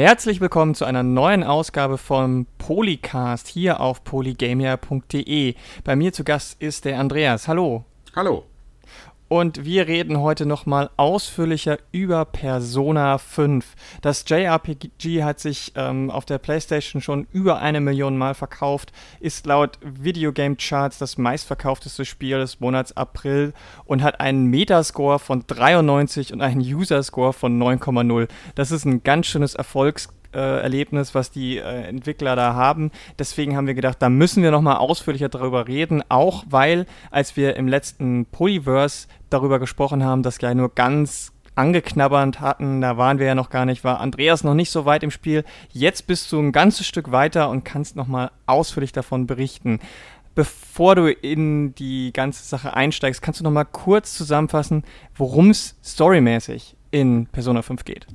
Herzlich willkommen zu einer neuen Ausgabe vom Polycast hier auf polygamia.de. Bei mir zu Gast ist der Andreas. Hallo. Hallo. Und wir reden heute nochmal ausführlicher über Persona 5. Das JRPG hat sich ähm, auf der PlayStation schon über eine Million Mal verkauft, ist laut Videogame Charts das meistverkaufteste Spiel des Monats April und hat einen Metascore von 93 und einen User-Score von 9,0. Das ist ein ganz schönes Erfolgs Erlebnis, was die äh, Entwickler da haben. Deswegen haben wir gedacht, da müssen wir nochmal ausführlicher darüber reden, auch weil, als wir im letzten Polyverse darüber gesprochen haben, das ja nur ganz angeknabbernd hatten, da waren wir ja noch gar nicht, war Andreas noch nicht so weit im Spiel. Jetzt bist du ein ganzes Stück weiter und kannst nochmal ausführlich davon berichten. Bevor du in die ganze Sache einsteigst, kannst du nochmal kurz zusammenfassen, worum es storymäßig in Persona 5 geht.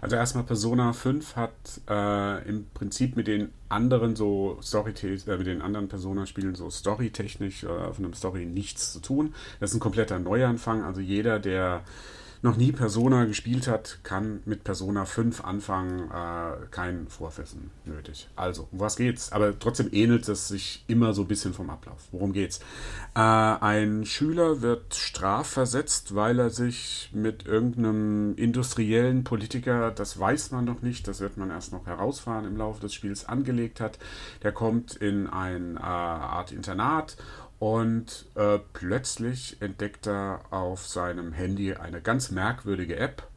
Also erstmal Persona 5 hat äh, im Prinzip mit den anderen so Story äh, mit den anderen Persona-Spielen so storytechnisch äh, von einem Story nichts zu tun. Das ist ein kompletter Neuanfang. Also jeder, der noch nie Persona gespielt hat, kann mit Persona 5 anfangen, äh, kein Vorwissen nötig. Also, um was geht's? Aber trotzdem ähnelt es sich immer so ein bisschen vom Ablauf. Worum geht's? Äh, ein Schüler wird strafversetzt, weil er sich mit irgendeinem industriellen Politiker, das weiß man noch nicht, das wird man erst noch herausfahren im Laufe des Spiels, angelegt hat. Der kommt in eine äh, Art Internat und äh, plötzlich entdeckt er auf seinem Handy eine ganz merkwürdige App.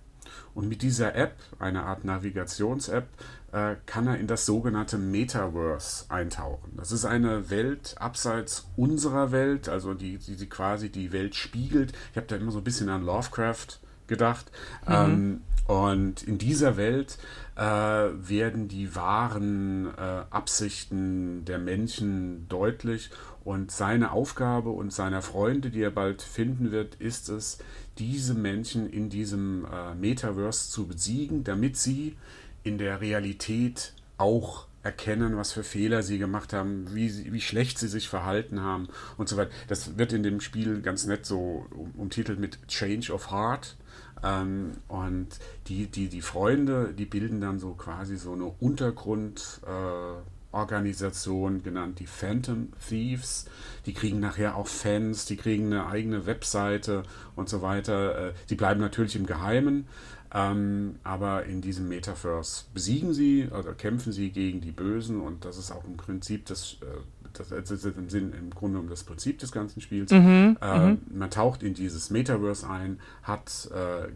Und mit dieser App, eine Art Navigations-App, äh, kann er in das sogenannte Metaverse eintauchen. Das ist eine Welt abseits unserer Welt, also die, die, die quasi die Welt spiegelt. Ich habe da immer so ein bisschen an Lovecraft gedacht. Mhm. Ähm, und in dieser Welt äh, werden die wahren äh, Absichten der Menschen deutlich und seine Aufgabe und seiner Freunde, die er bald finden wird, ist es, diese Menschen in diesem äh, Metaverse zu besiegen, damit sie in der Realität auch erkennen, was für Fehler sie gemacht haben, wie, wie schlecht sie sich verhalten haben und so weiter. Das wird in dem Spiel ganz nett so umtitelt mit Change of Heart. Ähm, und die, die, die Freunde, die bilden dann so quasi so eine Untergrund, äh, Organisation genannt, die Phantom Thieves. Die kriegen nachher auch Fans, die kriegen eine eigene Webseite und so weiter. Äh, sie bleiben natürlich im Geheimen, ähm, aber in diesem Metaverse besiegen sie oder kämpfen sie gegen die Bösen und das ist auch im Prinzip das, äh, das, das ist im Sinn im Grunde um das Prinzip des ganzen Spiels. Mhm, äh, mhm. man taucht in dieses Metaverse ein, hat äh,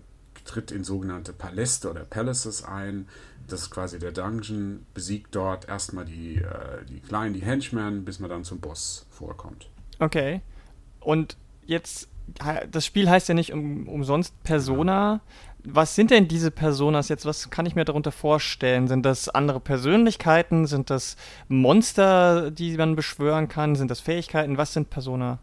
tritt in sogenannte Paläste oder Palaces ein, das ist quasi der Dungeon, besiegt dort erstmal die, äh, die Kleinen, die Henchmen, bis man dann zum Boss vorkommt. Okay. Und jetzt, das Spiel heißt ja nicht um, umsonst Persona. Was sind denn diese Personas jetzt? Was kann ich mir darunter vorstellen? Sind das andere Persönlichkeiten? Sind das Monster, die man beschwören kann? Sind das Fähigkeiten? Was sind Persona?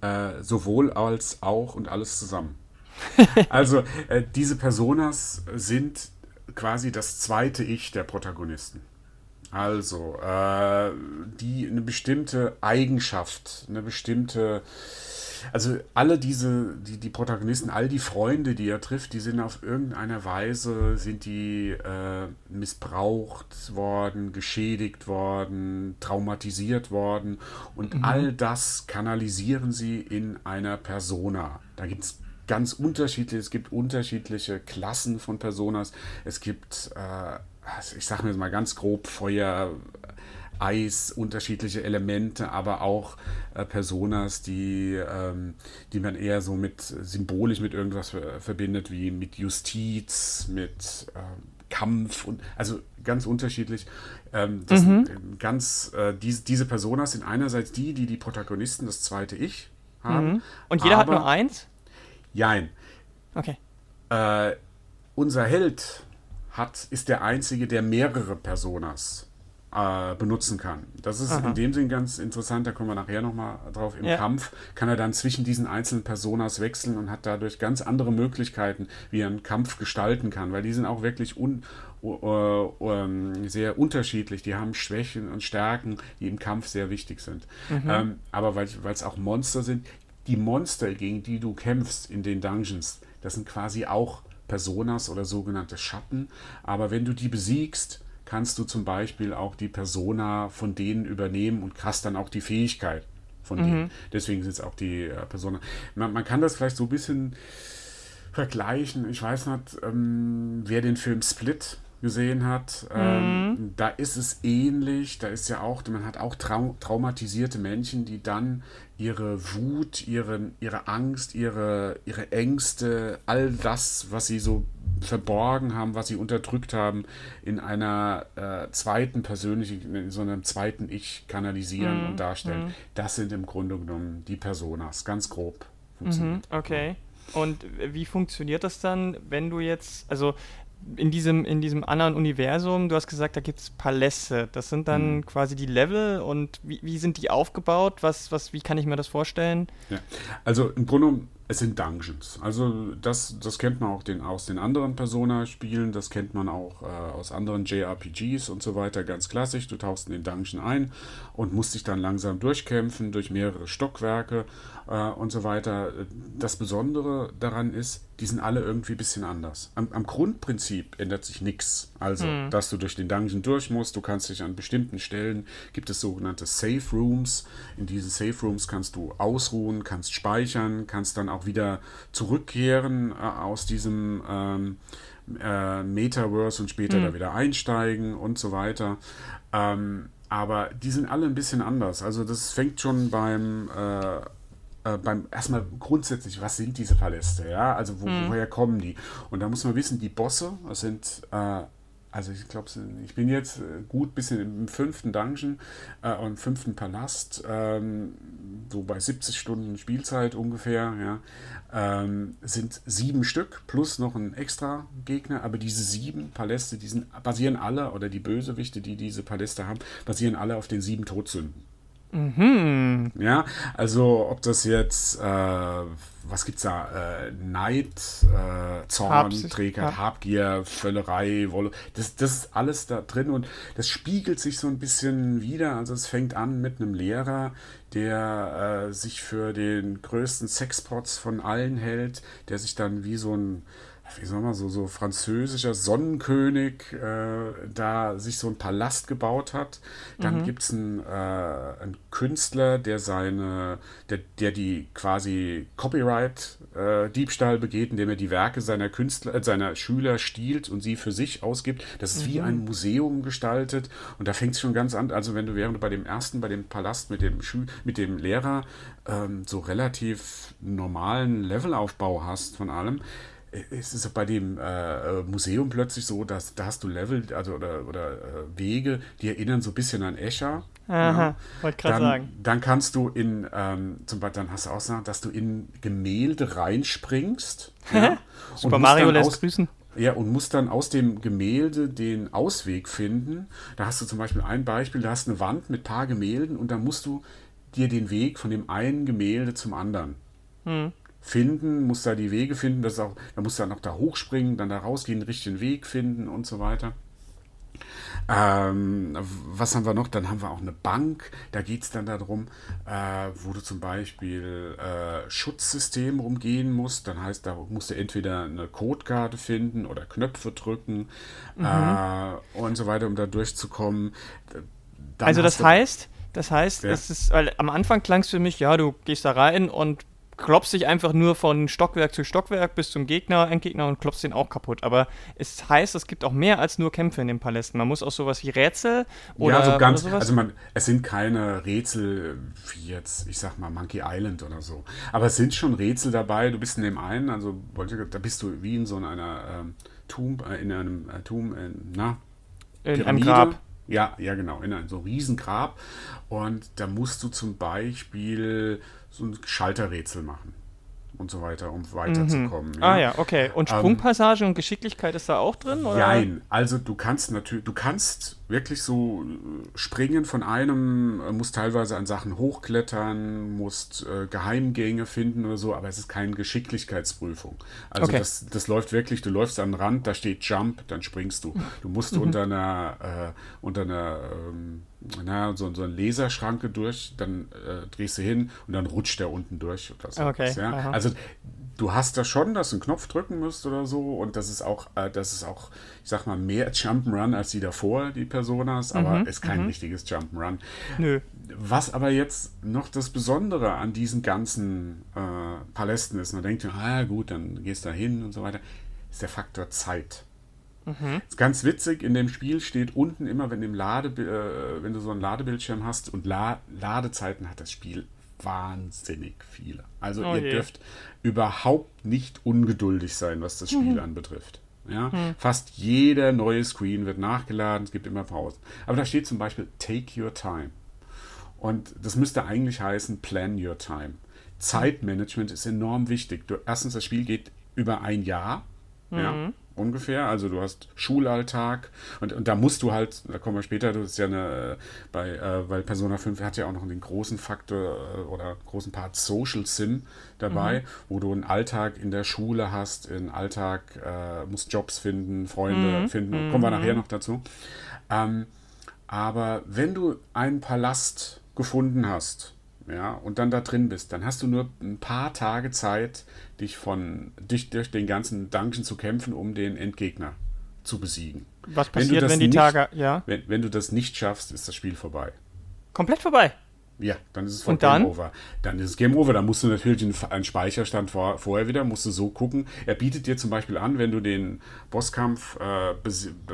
Äh, sowohl als auch und alles zusammen. also, äh, diese Personas sind quasi das zweite Ich der Protagonisten. Also, äh, die eine bestimmte Eigenschaft, eine bestimmte, also alle diese, die, die Protagonisten, all die Freunde, die er trifft, die sind auf irgendeine Weise, sind die äh, missbraucht worden, geschädigt worden, traumatisiert worden und mhm. all das kanalisieren sie in einer Persona. Da gibt es ganz unterschiedlich. Es gibt unterschiedliche Klassen von Personas. Es gibt, äh, ich sage mir jetzt mal ganz grob, Feuer, Eis, unterschiedliche Elemente, aber auch äh, Personas, die, ähm, die man eher so mit symbolisch mit irgendwas verbindet, wie mit Justiz, mit äh, Kampf und also ganz unterschiedlich. Ähm, das mhm. sind ganz äh, diese, diese Personas sind einerseits die, die die Protagonisten, das zweite Ich haben. Mhm. Und jeder hat nur eins? Jein. Okay. Äh, unser Held hat, ist der einzige, der mehrere Personas äh, benutzen kann. Das ist Aha. in dem Sinn ganz interessant, da kommen wir nachher nochmal drauf. Im ja. Kampf kann er dann zwischen diesen einzelnen Personas wechseln und hat dadurch ganz andere Möglichkeiten, wie er einen Kampf gestalten kann, weil die sind auch wirklich un, uh, uh, sehr unterschiedlich. Die haben Schwächen und Stärken, die im Kampf sehr wichtig sind. Mhm. Ähm, aber weil es auch Monster sind, die Monster, gegen die du kämpfst in den Dungeons, das sind quasi auch Personas oder sogenannte Schatten. Aber wenn du die besiegst, kannst du zum Beispiel auch die Persona von denen übernehmen und hast dann auch die Fähigkeit von mhm. denen. Deswegen sind es auch die äh, Persona. Man, man, kann das vielleicht so ein bisschen vergleichen. Ich weiß nicht, ähm, wer den Film Split gesehen hat, ähm, mhm. da ist es ähnlich. Da ist ja auch, man hat auch trau traumatisierte Menschen, die dann ihre Wut, ihre, ihre Angst, ihre, ihre Ängste, all das, was sie so verborgen haben, was sie unterdrückt haben, in einer äh, zweiten persönlichen, in so einem zweiten Ich kanalisieren mhm. und darstellen. Mhm. Das sind im Grunde genommen die Personas, ganz grob. Mhm, okay. Und wie funktioniert das dann, wenn du jetzt, also in diesem, in diesem anderen Universum, du hast gesagt, da gibt es Paläste. Das sind dann mhm. quasi die Level und wie, wie sind die aufgebaut? Was, was, wie kann ich mir das vorstellen? Ja. Also im Grunde es sind Dungeons. Also das, das kennt man auch den, aus den anderen Persona-Spielen, das kennt man auch äh, aus anderen JRPGs und so weiter, ganz klassisch. Du tauchst in den Dungeon ein und musst dich dann langsam durchkämpfen durch mehrere Stockwerke äh, und so weiter. Das Besondere daran ist, die sind alle irgendwie ein bisschen anders. Am, am Grundprinzip ändert sich nichts. Also, mhm. dass du durch den Dungeon durch musst, du kannst dich an bestimmten Stellen, gibt es sogenannte Safe Rooms. In diesen Safe Rooms kannst du ausruhen, kannst speichern, kannst dann auch wieder zurückkehren äh, aus diesem ähm, äh, Metaverse und später mhm. da wieder einsteigen und so weiter. Ähm, aber die sind alle ein bisschen anders. Also das fängt schon beim äh, äh, beim erstmal grundsätzlich, was sind diese Paläste, ja? Also wo, hm. woher kommen die? Und da muss man wissen, die Bosse sind äh, also ich glaube, ich bin jetzt äh, gut bisschen im fünften Dungeon äh, und fünften Palast, ähm, so bei 70 Stunden Spielzeit ungefähr, ja, ähm, sind sieben Stück plus noch ein extra Gegner, aber diese sieben Paläste, die sind, basieren alle, oder die Bösewichte, die diese Paläste haben, basieren alle auf den sieben Todsünden. Mhm. Ja, also ob das jetzt, äh, was gibt's da, äh, Neid, äh, Zorn, Habs Trägheit, Hab. Habgier, Völlerei, Wolle, das, das ist alles da drin und das spiegelt sich so ein bisschen wieder. Also es fängt an mit einem Lehrer, der äh, sich für den größten Sexpots von allen hält, der sich dann wie so ein wie soll man so, so französischer Sonnenkönig äh, da sich so ein Palast gebaut hat. Dann mhm. gibt es einen, äh, einen, Künstler, der seine, der, der die quasi Copyright-Diebstahl äh, begeht, indem er die Werke seiner Künstler, äh, seiner Schüler stiehlt und sie für sich ausgibt. Das ist mhm. wie ein Museum gestaltet. Und da fängt es schon ganz an. Also wenn du während du bei dem ersten, bei dem Palast mit dem Schü mit dem Lehrer ähm, so relativ normalen Levelaufbau hast von allem, es ist bei dem äh, Museum plötzlich so, dass da hast du Level also oder, oder äh, Wege, die erinnern so ein bisschen an Escher. Aha, ja. wollte gerade sagen. Dann kannst du in, ähm, zum Beispiel, dann hast du auch gesagt, dass du in Gemälde reinspringst. ja, Super Mario lässt aus, grüßen. Ja, und musst dann aus dem Gemälde den Ausweg finden. Da hast du zum Beispiel ein Beispiel, da hast du eine Wand mit paar Gemälden und dann musst du dir den Weg von dem einen Gemälde zum anderen. Hm finden, muss da die Wege finden, das auch, da muss dann noch da hochspringen, dann da rausgehen, den richtigen Weg finden und so weiter. Ähm, was haben wir noch? Dann haben wir auch eine Bank. Da geht es dann darum, äh, wo du zum Beispiel äh, Schutzsystem rumgehen musst. Dann heißt, da musst du entweder eine Codekarte finden oder Knöpfe drücken mhm. äh, und so weiter, um da durchzukommen. Dann also das heißt, das heißt, ja. es ist, weil am Anfang klang es für mich, ja, du gehst da rein und klopfst dich einfach nur von Stockwerk zu Stockwerk bis zum Gegner, Endgegner und klopfst den auch kaputt. Aber es heißt, es gibt auch mehr als nur Kämpfe in den Palästen. Man muss auch sowas wie Rätsel oder. Ja, so ganz. Also man, es sind keine Rätsel wie jetzt, ich sag mal, Monkey Island oder so. Aber es sind schon Rätsel dabei. Du bist in dem einen, also da bist du wie in so einer ähm, Tomb, äh, in einem äh, Tomb, äh, na, in einem Grab. Ja, ja, genau, in einem so Riesengrab. Und da musst du zum Beispiel so ein Schalterrätsel machen und so weiter, um weiterzukommen. Mhm. Ja. Ah ja, okay. Und ähm, Sprungpassage ähm, und Geschicklichkeit ist da auch drin? Oder? Nein, also du kannst natürlich, du kannst wirklich so äh, springen von einem, äh, musst teilweise an Sachen hochklettern, musst äh, Geheimgänge finden oder so, aber es ist keine Geschicklichkeitsprüfung. Also okay. das, das läuft wirklich, du läufst an den Rand, da steht Jump, dann springst du. Du musst mhm. unter einer, äh, unter einer ähm, na, so, so eine Laserschranke durch, dann äh, drehst du hin und dann rutscht der unten durch oder so. Okay. Ja? Also du hast da schon, dass du einen Knopf drücken musst oder so und das ist auch, äh, das ist auch, ich sag mal, mehr Jump'n'Run als die davor, die Personas, aber mhm, ist kein mhm. richtiges Jump'n'Run. Nö. Was aber jetzt noch das Besondere an diesen ganzen äh, Palästen ist, man denkt, ah gut, dann gehst du da hin und so weiter, ist der Faktor Zeit. Mhm. Ist ganz witzig, in dem Spiel steht unten immer, wenn, im Lade, äh, wenn du so einen Ladebildschirm hast und La Ladezeiten hat das Spiel wahnsinnig viele. Also oh ihr je. dürft überhaupt nicht ungeduldig sein, was das Spiel mhm. anbetrifft. Ja? Mhm. Fast jeder neue Screen wird nachgeladen, es gibt immer Pausen. Aber da steht zum Beispiel Take Your Time. Und das müsste eigentlich heißen Plan Your Time. Zeitmanagement ist enorm wichtig. Du, erstens, das Spiel geht über ein Jahr. Mhm. Ja, ungefähr. Also du hast Schulalltag und, und da musst du halt, da kommen wir später, du bist ja eine, bei, äh, weil Persona 5 hat ja auch noch den großen Faktor äh, oder großen Part Social Sim dabei, mhm. wo du einen Alltag in der Schule hast, einen Alltag, äh, musst Jobs finden, Freunde mhm. finden, kommen wir nachher noch dazu. Ähm, aber wenn du einen Palast gefunden hast, ja, und dann da drin bist, dann hast du nur ein paar Tage Zeit, dich von dich durch den ganzen Dungeon zu kämpfen, um den Endgegner zu besiegen. Was passiert, wenn, wenn die nicht, Tage, ja? Wenn, wenn du das nicht schaffst, ist das Spiel vorbei. Komplett vorbei. Ja, dann ist es von Game Over. Dann ist es Game Over. Dann musst du natürlich einen, Speicherstand vor, vorher wieder, musst du so gucken. Er bietet dir zum Beispiel an, wenn du den Bosskampf äh,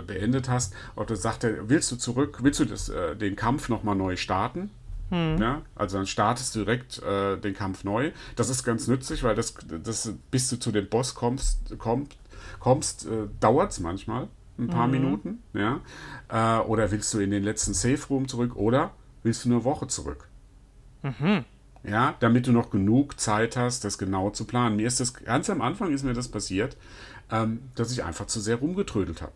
beendet hast, oder sagt er, willst du zurück, willst du das, äh, den Kampf nochmal neu starten? Hm. Ja, also dann startest du direkt äh, den Kampf neu. Das ist ganz nützlich, weil das, das bis du zu dem Boss kommst, kommt, kommst äh, dauert es manchmal ein paar mhm. Minuten. Ja? Äh, oder willst du in den letzten Safe Room zurück oder willst du eine Woche zurück? Mhm. Ja, damit du noch genug Zeit hast, das genau zu planen. Mir ist das ganz am Anfang ist mir das passiert, ähm, dass ich einfach zu sehr rumgetrödelt habe.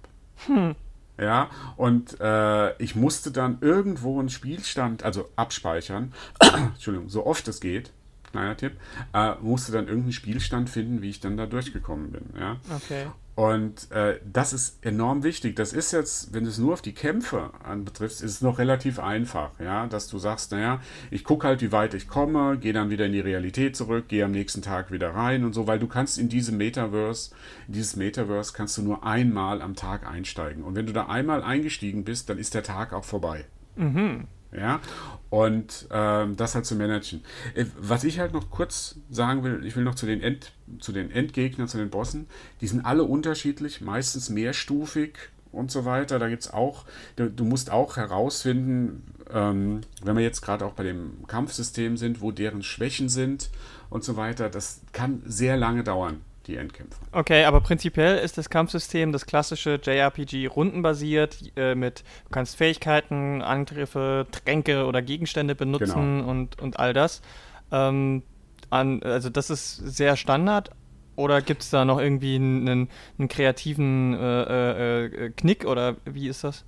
Hm. Ja, und äh, ich musste dann irgendwo einen Spielstand, also abspeichern, Entschuldigung, so oft es geht, kleiner Tipp, äh, musste dann irgendeinen Spielstand finden, wie ich dann da durchgekommen bin. Ja? Okay. Und äh, das ist enorm wichtig. Das ist jetzt, wenn du es nur auf die Kämpfe anbetriffst, ist es noch relativ einfach, ja, dass du sagst, naja, ich gucke halt, wie weit ich komme, gehe dann wieder in die Realität zurück, gehe am nächsten Tag wieder rein und so, weil du kannst in diesem Metaverse, in dieses Metaverse kannst du nur einmal am Tag einsteigen. Und wenn du da einmal eingestiegen bist, dann ist der Tag auch vorbei. Mhm. Ja, und ähm, das halt zu managen. Äh, was ich halt noch kurz sagen will, ich will noch zu den, End, zu den Endgegnern, zu den Bossen, die sind alle unterschiedlich, meistens mehrstufig und so weiter. Da gibt es auch, du, du, musst auch herausfinden, ähm, wenn wir jetzt gerade auch bei dem Kampfsystem sind, wo deren Schwächen sind und so weiter, das kann sehr lange dauern die Endkämpfe. Okay, aber prinzipiell ist das Kampfsystem das klassische JRPG rundenbasiert äh, mit du kannst Fähigkeiten, Angriffe, Tränke oder Gegenstände benutzen genau. und, und all das. Ähm, an, also das ist sehr Standard. Oder gibt es da noch irgendwie einen, einen kreativen äh, äh, äh, Knick oder wie ist das?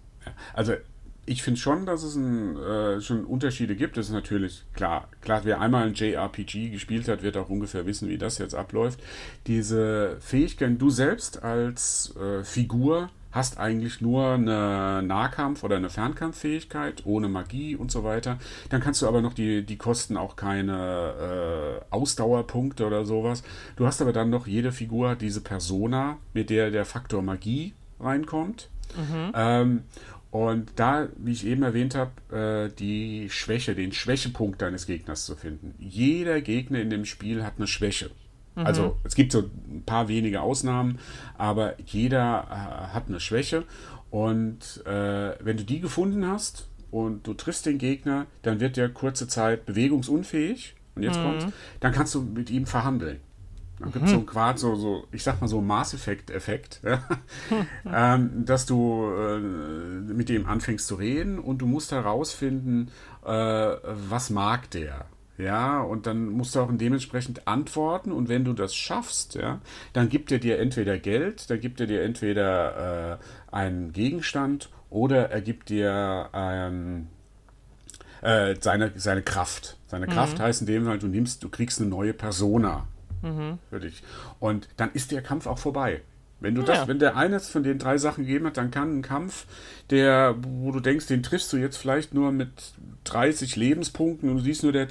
Also ich finde schon, dass es ein, äh, schon Unterschiede gibt. Das ist natürlich klar. Klar, wer einmal ein JRPG gespielt hat, wird auch ungefähr wissen, wie das jetzt abläuft. Diese Fähigkeiten, du selbst als äh, Figur hast eigentlich nur eine Nahkampf- oder eine Fernkampffähigkeit ohne Magie und so weiter. Dann kannst du aber noch die, die kosten auch keine äh, Ausdauerpunkte oder sowas. Du hast aber dann noch jede Figur diese Persona, mit der der Faktor Magie reinkommt. Mhm. Ähm, und da, wie ich eben erwähnt habe, äh, die Schwäche, den Schwächepunkt deines Gegners zu finden. Jeder Gegner in dem Spiel hat eine Schwäche. Mhm. Also es gibt so ein paar wenige Ausnahmen, aber jeder äh, hat eine Schwäche. Und äh, wenn du die gefunden hast und du triffst den Gegner, dann wird der kurze Zeit bewegungsunfähig. Und jetzt mhm. kommt's, dann kannst du mit ihm verhandeln. Dann gibt es mhm. so quasi so, so, ich sag mal so Mass Effect-Effekt, ähm, dass du äh, mit dem anfängst zu reden und du musst herausfinden, äh, was mag der. Ja, und dann musst du auch dementsprechend antworten und wenn du das schaffst, ja, dann gibt er dir entweder Geld, dann gibt er dir entweder äh, einen Gegenstand oder er gibt dir ähm, äh, seine, seine Kraft. Seine mhm. Kraft heißt in dem Fall, du nimmst, du kriegst eine neue Persona mhm. für dich. Und dann ist der Kampf auch vorbei. Wenn du das, Ja. wenn der eines von den drei Sachen gegeben hat, dann kann ein Kampf, der, wo du denkst, den triffst du jetzt vielleicht nur mit 30 Lebenspunkten und du siehst nur, der,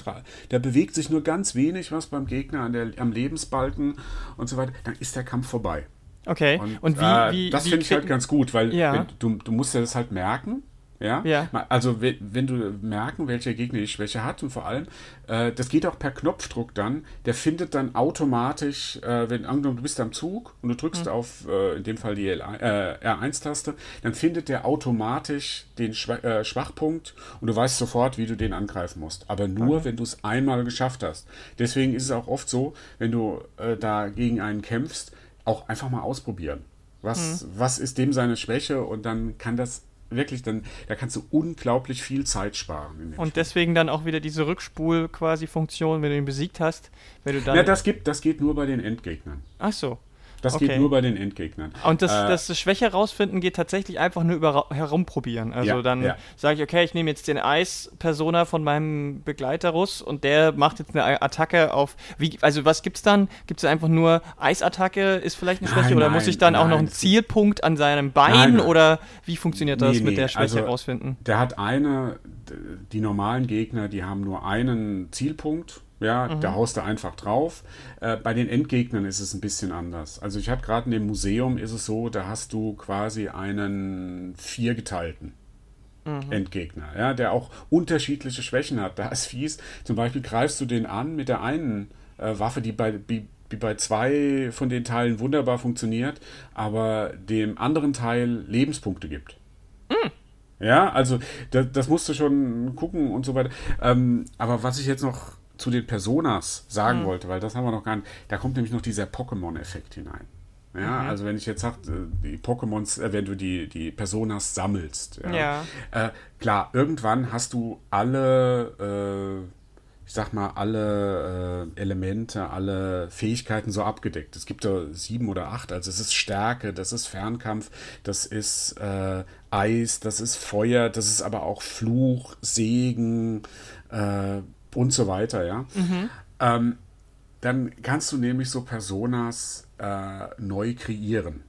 der bewegt sich nur ganz wenig was beim Gegner an der, am Lebensbalken und so weiter, dann ist der Kampf vorbei. Okay. Und, Und, wie, äh, wie, das finde ich halt ganz gut, weil Ja. du, du musst ja das halt merken. Ja? Ja. Also wenn, du merken, welcher Gegner die Schwäche hat und vor allem, äh, das geht auch per Knopfdruck dann, der findet dann automatisch, äh, wenn angenommen du bist am Zug und du drückst Mhm. auf, äh, in dem Fall die L, äh, R1-Taste, dann findet der automatisch den Schwa äh, Schwachpunkt und du weißt sofort, wie du den angreifen musst. Aber nur, wenn du es einmal geschafft hast. Deswegen ist es auch oft so, wenn du äh, da gegen einen kämpfst, auch einfach mal ausprobieren. Was, Mhm. was ist dem seine Schwäche? Und dann kann das wirklich, dann, da kannst du unglaublich viel Zeit sparen. Und Spiel. deswegen dann auch wieder diese Rückspul quasi Funktion, wenn du ihn besiegt hast, wenn du dann. ja, das, gibt, das geht nur bei den Endgegnern. Ach so. Das Okay. geht nur bei den Endgegnern. Und das, Äh, das Schwäche rausfinden geht tatsächlich einfach nur über herumprobieren. Also Ja, dann ja. sage ich, okay, ich nehme jetzt den Eis-Persona von meinem Begleiter Russ und der macht jetzt eine Attacke auf. Wie, also was gibt's dann? Gibt es einfach nur Eisattacke ist vielleicht eine Nein, Schwäche oder nein, muss ich dann auch noch nein, einen Zielpunkt an seinem Bein Nein, nein. oder wie funktioniert das Nee, mit nee, der Schwäche also- herausfinden? Der hat eine, die normalen Gegner, die haben nur einen Zielpunkt. Ja, Mhm. da haust du einfach drauf. Äh, bei den Endgegnern ist es ein bisschen anders. Also ich habe gerade in dem Museum ist es so, da hast du quasi einen viergeteilten Mhm. Endgegner, ja, der auch unterschiedliche Schwächen hat. Da ist fies. Zum Beispiel greifst du den an mit der einen äh, Waffe, die bei, die, die bei zwei von den Teilen wunderbar funktioniert, aber dem anderen Teil Lebenspunkte gibt. Ja, also das, das musst du schon gucken und so weiter. Ähm, aber was ich jetzt noch zu den Personas sagen wollte, weil das haben wir noch gar nicht, da kommt nämlich noch dieser Pokémon-Effekt hinein. Ja, also wenn ich jetzt sage, die Pokémons, äh, wenn du die, die Personas sammelst. Ja. Ja. Äh, klar, irgendwann hast du alle, äh, ich sag mal, alle äh, Elemente, alle Fähigkeiten so abgedeckt. Es gibt da sieben oder acht. Also es ist Stärke, das ist Fernkampf, das ist äh, Eis, das ist Feuer, das ist aber auch Fluch, Segen äh, und so weiter, ja. Ähm, dann kannst du nämlich so Personas äh, neu kreieren.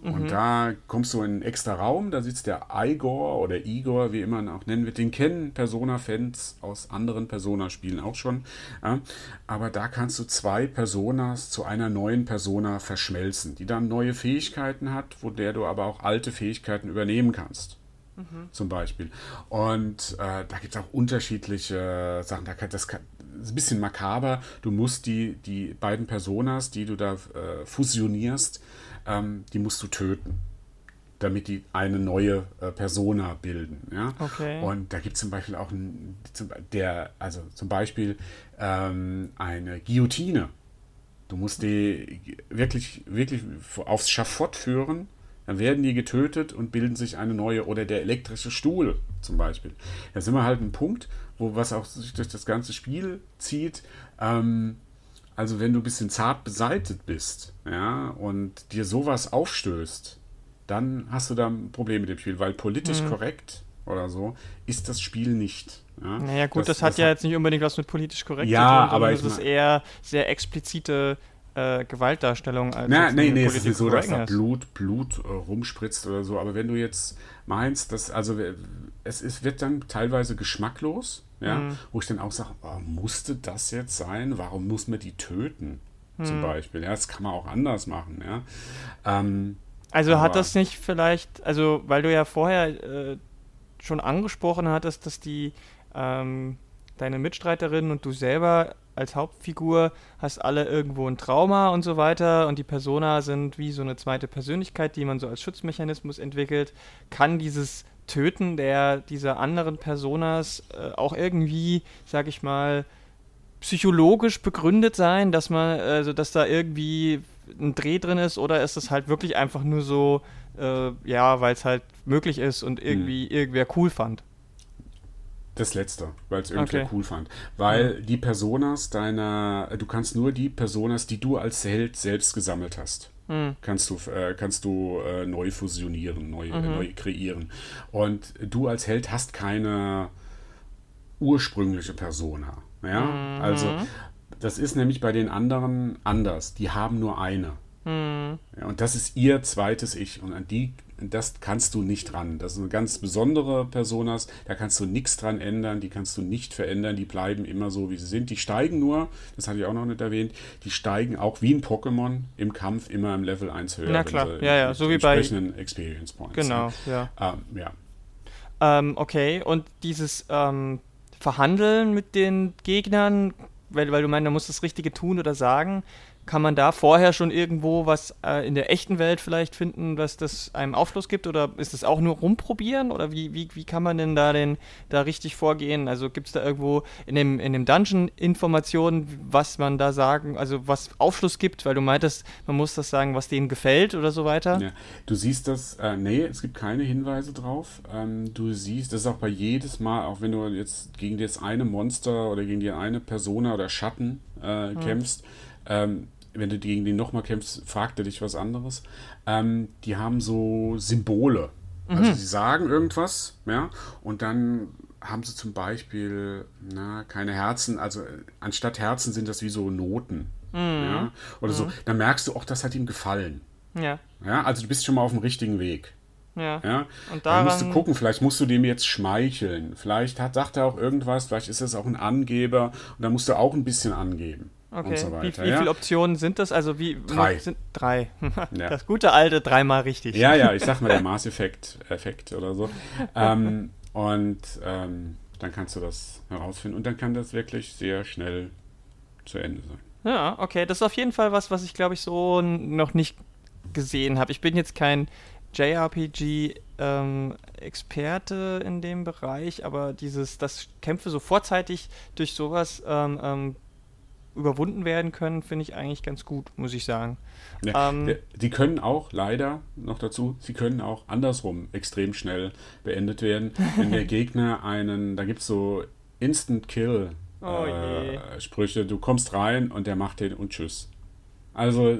Und da kommst du in einen extra Raum, da sitzt der Igor oder Igor, wie immer auch nennen wird. Den kennen Persona-Fans aus anderen Persona-Spielen auch schon. Ja. Aber da kannst du zwei Personas zu einer neuen Persona verschmelzen, die dann neue Fähigkeiten hat, wo der du aber auch alte Fähigkeiten übernehmen kannst zum Beispiel. Und äh, da gibt es auch unterschiedliche Sachen. Da kann, das, kann, ist ein bisschen makaber. Du musst die, die beiden Personas, die du da äh, fusionierst, ähm, die musst du töten, damit die eine neue äh, Persona bilden. Ja? Okay. Und da gibt es zum Beispiel auch ein, der, also zum Beispiel ähm, eine Guillotine. Du musst die wirklich, wirklich aufs Schafott führen, dann werden die getötet und bilden sich eine neue. Oder der elektrische Stuhl zum Beispiel. Da sind wir halt ein Punkt, wo was auch sich durch das ganze Spiel zieht. Ähm, also wenn du ein bisschen zart beseitet bist, ja, und dir sowas aufstößt, dann hast du da ein Problem mit dem Spiel, weil politisch korrekt oder so ist das Spiel nicht. Ja? Naja, gut, das, hat ja jetzt nicht unbedingt was mit politisch korrekt Ja, zu tun, aber es ist eher sehr explizite äh, Gewaltdarstellung als Na, nee, nee, es ist nicht so, dass da. Blut, Blut äh, rumspritzt oder so. Aber wenn du jetzt meinst, dass, also es ist, wird dann teilweise geschmacklos, ja, Mhm. wo ich dann auch sage, oh, musste das jetzt sein? Warum muss man die töten? Mhm. Zum Beispiel. Ja, das kann man auch anders machen, ja. Ähm, Also hat Aber- das nicht vielleicht, also weil du ja vorher äh, schon angesprochen hattest, dass die ähm, deine Mitstreiterin und du selber als Hauptfigur hast alle irgendwo ein Trauma und so weiter und die Persona sind wie so eine zweite Persönlichkeit, die man so als Schutzmechanismus entwickelt. Kann dieses Töten der dieser anderen Personas äh, auch irgendwie, sag ich mal, psychologisch begründet sein, dass man, also dass da irgendwie ein Dreh drin ist, oder ist es halt wirklich einfach nur so, äh, ja, weil es halt möglich ist und irgendwie irgendwer cool fand? Das letzte, weil es irgendwer Okay. cool fand. Weil die Personas deiner, du kannst nur die Personas, die du als Held selbst gesammelt hast, Hm. kannst du, äh, kannst du äh, neu fusionieren, neu, äh, neu kreieren. Und du als Held hast keine ursprüngliche Persona. Ja, also das ist nämlich bei den anderen anders. Die haben nur eine. Hm. Ja, und das ist ihr zweites Ich. Und an die, das kannst du nicht ran. Das ist eine ganz besondere Personas. Da kannst du nichts dran ändern. Die kannst du nicht verändern. Die bleiben immer so, wie sie sind. Die steigen nur, das hatte ich auch noch nicht erwähnt, die steigen auch wie ein Pokémon im Kampf immer im Level 1 höher. Na klar, ja, ja, so wie bei Experience Points. Genau, ja. Ähm, ja. Ähm, okay, und dieses ähm, Verhandeln mit den Gegnern, weil, weil du meinst, du musst das Richtige tun oder sagen, kann man da vorher schon irgendwo was äh, in der echten Welt vielleicht finden, was das einem Aufschluss gibt? Oder ist es auch nur rumprobieren? Oder wie, wie, wie kann man denn da denn da richtig vorgehen? Also gibt es da irgendwo in dem, in dem Dungeon Informationen, was man da sagen, also was Aufschluss gibt, weil du meintest, man muss das sagen, was denen gefällt oder so weiter? Ja, du siehst das, äh, nee, es gibt keine Hinweise drauf. Ähm, du siehst, das ist auch bei jedes Mal, auch wenn du jetzt gegen das eine Monster oder gegen die eine Persona oder Schatten äh, hm. kämpfst, ähm, wenn du gegen den nochmal kämpfst, fragt er dich was anderes. Ähm, die haben so Symbole. Also mhm. Also sie sagen irgendwas, ja, und dann haben sie zum Beispiel, na, keine Herzen, also anstatt Herzen sind das wie so Noten. Mhm. Ja, oder mhm. so. Dann merkst du auch, das hat ihm gefallen. Ja. Ja, also du bist schon mal auf dem richtigen Weg. Ja. ja? Und daran... dann musst du gucken, vielleicht musst du dem jetzt schmeicheln. Vielleicht hat, sagt er auch irgendwas, vielleicht ist das auch ein Angeber und dann musst du auch ein bisschen angeben. Okay. So wie, wie ja? viele Optionen sind das? Also wie drei. Sind drei. ja. Das gute alte dreimal richtig. Ja, ja, ich sag mal der Maßeffekt Effekt oder so. ähm, und ähm, dann kannst du das herausfinden und dann kann das wirklich sehr schnell zu Ende sein. Ja, okay, das ist auf jeden Fall was, was ich glaube ich so noch nicht gesehen habe. Ich bin jetzt kein JRPG-Experte ähm, in dem Bereich, aber dieses, dass Kämpfe so vorzeitig durch sowas ähm, ähm, überwunden werden können, finde ich eigentlich ganz gut, muss ich sagen. Ja, ähm, die können auch leider noch dazu, sie können auch andersrum extrem schnell beendet werden, wenn der Gegner einen, da gibt es so Instant Kill oh äh, Sprüche, du kommst rein und der macht den und tschüss. Also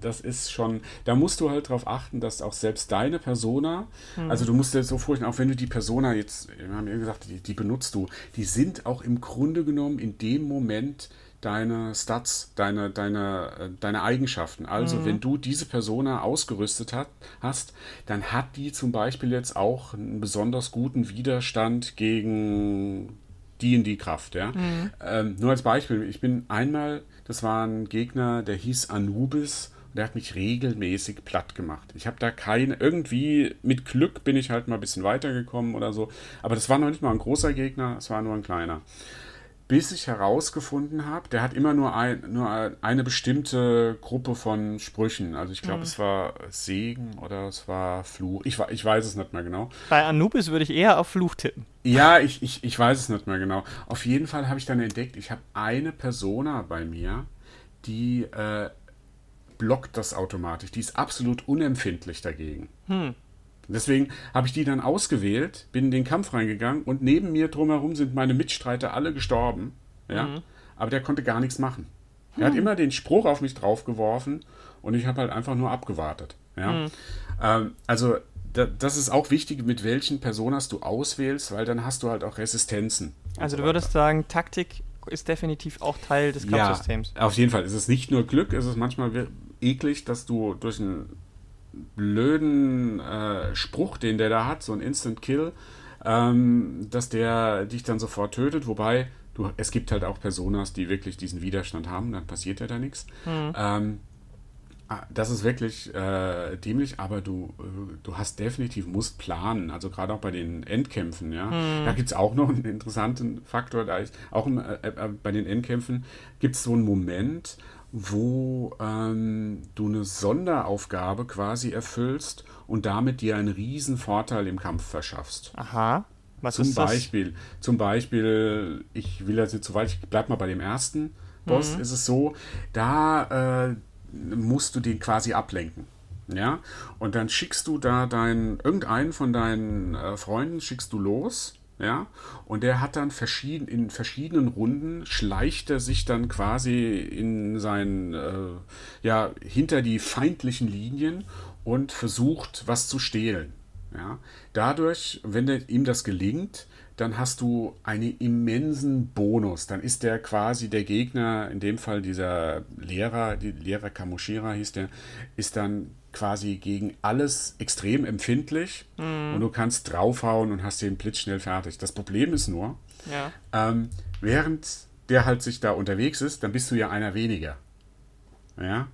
das ist schon, da musst du halt darauf achten, dass auch selbst deine Persona, mhm. also du musst dir so vorstellen, auch wenn du die Persona jetzt, wir haben ja gesagt, die, die benutzt du, die sind auch im Grunde genommen in dem Moment deine Stats, deine, deine, äh, deine Eigenschaften. Also, mhm. wenn du diese Persona ausgerüstet hat, hast, dann hat die zum Beispiel jetzt auch einen besonders guten Widerstand gegen die in die Kraft. Ja? Mhm. Ähm, nur als Beispiel, ich bin einmal, das war ein Gegner, der hieß Anubis. Der hat mich regelmäßig platt gemacht. Ich habe da keine, irgendwie mit Glück bin ich halt mal ein bisschen weitergekommen oder so. Aber das war noch nicht mal ein großer Gegner, es war nur ein kleiner bis ich herausgefunden habe, der hat immer nur, ein, nur eine bestimmte Gruppe von Sprüchen. Also ich glaube, mhm. es war Segen oder es war Fluch. Ich, ich weiß es nicht mehr genau. Bei Anubis würde ich eher auf Fluch tippen. Ja, ich, ich, ich weiß es nicht mehr genau. Auf jeden Fall habe ich dann entdeckt, ich habe eine Persona bei mir, die äh, blockt das automatisch. Die ist absolut unempfindlich dagegen. Hm. Deswegen habe ich die dann ausgewählt, bin in den Kampf reingegangen und neben mir drumherum sind meine Mitstreiter alle gestorben. Ja? Mhm. Aber der konnte gar nichts machen. Er hm. hat immer den Spruch auf mich draufgeworfen und ich habe halt einfach nur abgewartet. Ja? Mhm. Ähm, also da, das ist auch wichtig, mit welchen Personas du auswählst, weil dann hast du halt auch Resistenzen. Also so du würdest sagen, Taktik ist definitiv auch Teil des Kampfsystems. Ja, auf jeden Fall. Es ist nicht nur Glück, es ist manchmal eklig, dass du durch ein blöden äh, Spruch, den der da hat, so ein Instant Kill, ähm, dass der dich dann sofort tötet. Wobei, du, es gibt halt auch Personas, die wirklich diesen Widerstand haben, dann passiert ja da nichts. Mhm. Ähm, ah, das ist wirklich äh, dämlich, aber du, äh, du hast definitiv, musst planen, also gerade auch bei den Endkämpfen, ja. Mhm. Da gibt es auch noch einen interessanten Faktor, da ist, auch äh, äh bei den Endkämpfen gibt es so einen Moment, wo ähm, du eine Sonderaufgabe quasi erfüllst und damit dir einen riesen Vorteil im Kampf verschaffst. Aha. Was zum ist Beispiel, das? Zum Beispiel, ich will jetzt nicht zu weit, ich bleib mal bei dem ersten Boss, mhm. ist es so, da äh, musst du den quasi ablenken. Ja, und dann schickst du da deinen, irgendeinen von deinen äh, Freunden schickst du los ja, und der hat dann verschieden, in verschiedenen Runden schleicht er sich dann quasi in sein, äh, ja, hinter die feindlichen Linien und versucht, was zu stehlen. Ja, dadurch, wenn der, ihm das gelingt, dann hast du einen immensen Bonus. Dann ist der quasi der Gegner, in dem Fall dieser Lehrer, die Lehrer Kamoshira hieß der, ist dann quasi gegen alles extrem empfindlich mhm. und du kannst draufhauen und hast den blitzschnell fertig. Das Problem ist nur, ja. ähm, während der halt sich da unterwegs ist, dann bist du ja einer weniger. Ja.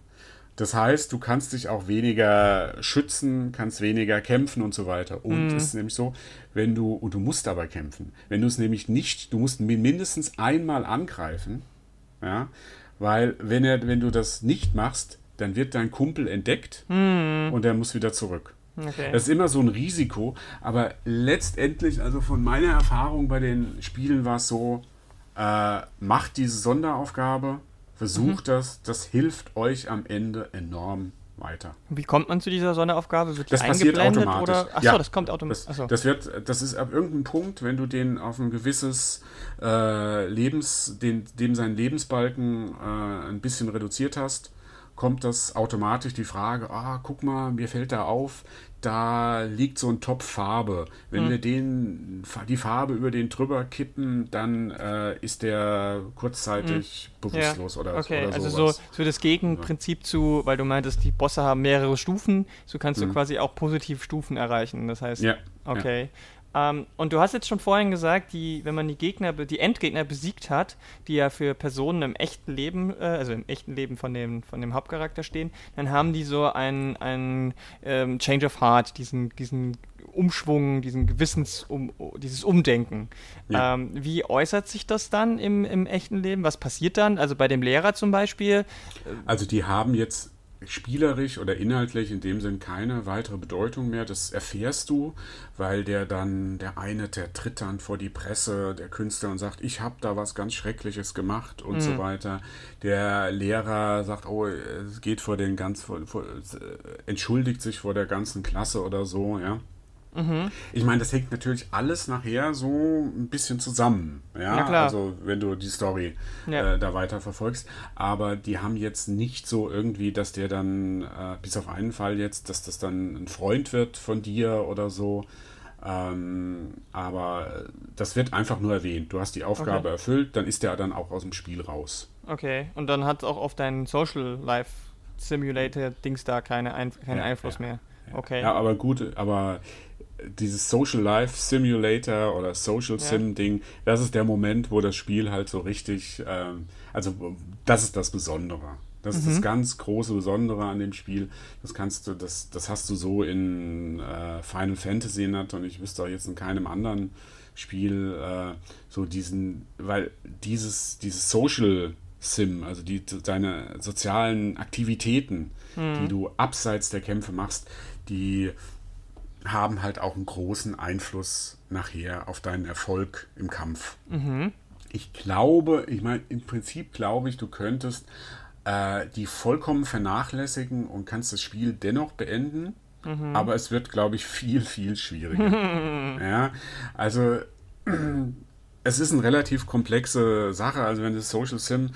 Das heißt, du kannst dich auch weniger schützen, kannst weniger kämpfen und so weiter. Und mm. es ist nämlich so, wenn du, und du musst aber kämpfen, wenn du es nämlich nicht, du musst mindestens einmal angreifen, ja, weil wenn, er, wenn du das nicht machst, dann wird dein Kumpel entdeckt mm. und er muss wieder zurück. Okay. Das ist immer so ein Risiko, aber letztendlich, also von meiner Erfahrung bei den Spielen war es so, äh, macht diese Sonderaufgabe, versucht mhm. das, das hilft euch am Ende enorm weiter. Wie kommt man zu dieser Sonderaufgabe? Wird das passiert automatisch. Oder? Achso, ja, das kommt automatisch. Das, das, wird, das ist ab irgendeinem Punkt, wenn du den auf ein gewisses äh, Lebens, den, dem seinen Lebensbalken äh, ein bisschen reduziert hast, kommt das automatisch die Frage, ah, guck mal, mir fällt da auf, da liegt so ein Topf Farbe. Wenn hm. wir den, die Farbe über den drüber kippen, dann äh, ist der kurzzeitig hm. bewusstlos ja. oder, okay. oder also so, so das Gegenprinzip zu, weil du meintest, die Bosse haben mehrere Stufen, so kannst hm. du quasi auch positiv Stufen erreichen. Das heißt, ja. okay. Ähm, und du hast jetzt schon vorhin gesagt, die, wenn man die Gegner, die Endgegner besiegt hat, die ja für Personen im echten Leben, äh, also im echten Leben von dem, von dem Hauptcharakter stehen, dann haben die so ein, ein ähm, Change of Heart, diesen, diesen Umschwung, diesen Gewissens, um, dieses Umdenken. Ja. Ähm, wie äußert sich das dann im, im echten Leben? Was passiert dann? Also bei dem Lehrer zum Beispiel? Also die haben jetzt spielerisch oder inhaltlich in dem Sinn keine weitere Bedeutung mehr. Das erfährst du, weil der dann, der eine, der tritt dann vor die Presse, der Künstler und sagt, ich habe da was ganz Schreckliches gemacht und mhm. so weiter. Der Lehrer sagt, oh, es geht vor den ganz, vor, vor, entschuldigt sich vor der ganzen Klasse oder so, ja. Mhm. Ich meine, das hängt natürlich alles nachher so ein bisschen zusammen. Ja, ja also wenn du die Story ja. äh, da weiter verfolgst. Aber die haben jetzt nicht so irgendwie, dass der dann, äh, bis auf einen Fall jetzt, dass das dann ein Freund wird von dir oder so. Ähm, aber das wird einfach nur erwähnt. Du hast die Aufgabe okay. erfüllt, dann ist der dann auch aus dem Spiel raus. Okay, und dann hat auch auf deinen Social Life Simulator Dings da keine Ein keinen ja, Einfluss mehr. Okay. Ja, aber gut, aber dieses Social Life Simulator oder Social ja. Sim Ding, das ist der Moment, wo das Spiel halt so richtig, ähm, also das ist das Besondere. Das mhm. ist das mhm. ganz große Besondere an dem Spiel. Das kannst du, das, das hast du so in äh, Final Fantasy nicht und ich wüsste auch jetzt in keinem anderen Spiel äh, so diesen, weil dieses, dieses Social Sim, also die, deine sozialen Aktivitäten, mhm. die du abseits der Kämpfe machst, die haben halt auch einen großen Einfluss nachher auf deinen Erfolg im Kampf. Mhm. Ich glaube, ich meine, im Prinzip glaube ich, du könntest äh, die vollkommen vernachlässigen und kannst das Spiel dennoch beenden. Mhm. Aber es wird, glaube ich, viel, viel schwieriger. ja, also es ist eine relativ komplexe Sache. Also wenn das Social Sim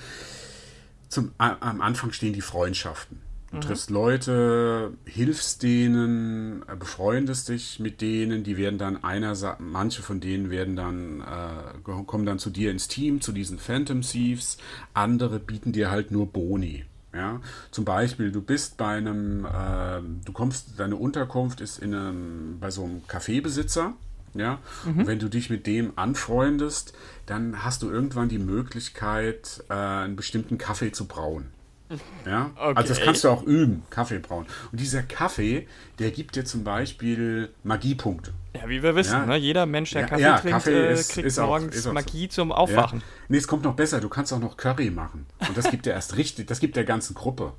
zum, am Anfang stehen die Freundschaften. Du mhm. triffst Leute, hilfst denen, äh, befreundest dich mit denen, die werden dann einer, manche von denen werden dann, äh, kommen dann zu dir ins Team, zu diesen Phantom Thieves, andere bieten dir halt nur Boni. Ja, zum Beispiel, du bist bei einem, äh, du kommst, deine Unterkunft ist in einem, bei so einem Kaffeebesitzer, ja, mhm. und wenn du dich mit dem anfreundest, dann hast du irgendwann die Möglichkeit, äh, einen bestimmten Kaffee zu brauen. Ja? Okay. Also das kannst du auch üben, Kaffee brauen. Und dieser Kaffee, der gibt dir zum Beispiel Magiepunkte. Ja, wie wir wissen, ja. ne? jeder Mensch, der Kaffee ja, trinkt, Kaffee äh, kriegt ist morgens auch, Magie so. zum Aufwachen. Ja. Nee, es kommt noch besser, du kannst auch noch Curry machen. Und das gibt dir erst richtig, das gibt der ganzen Gruppe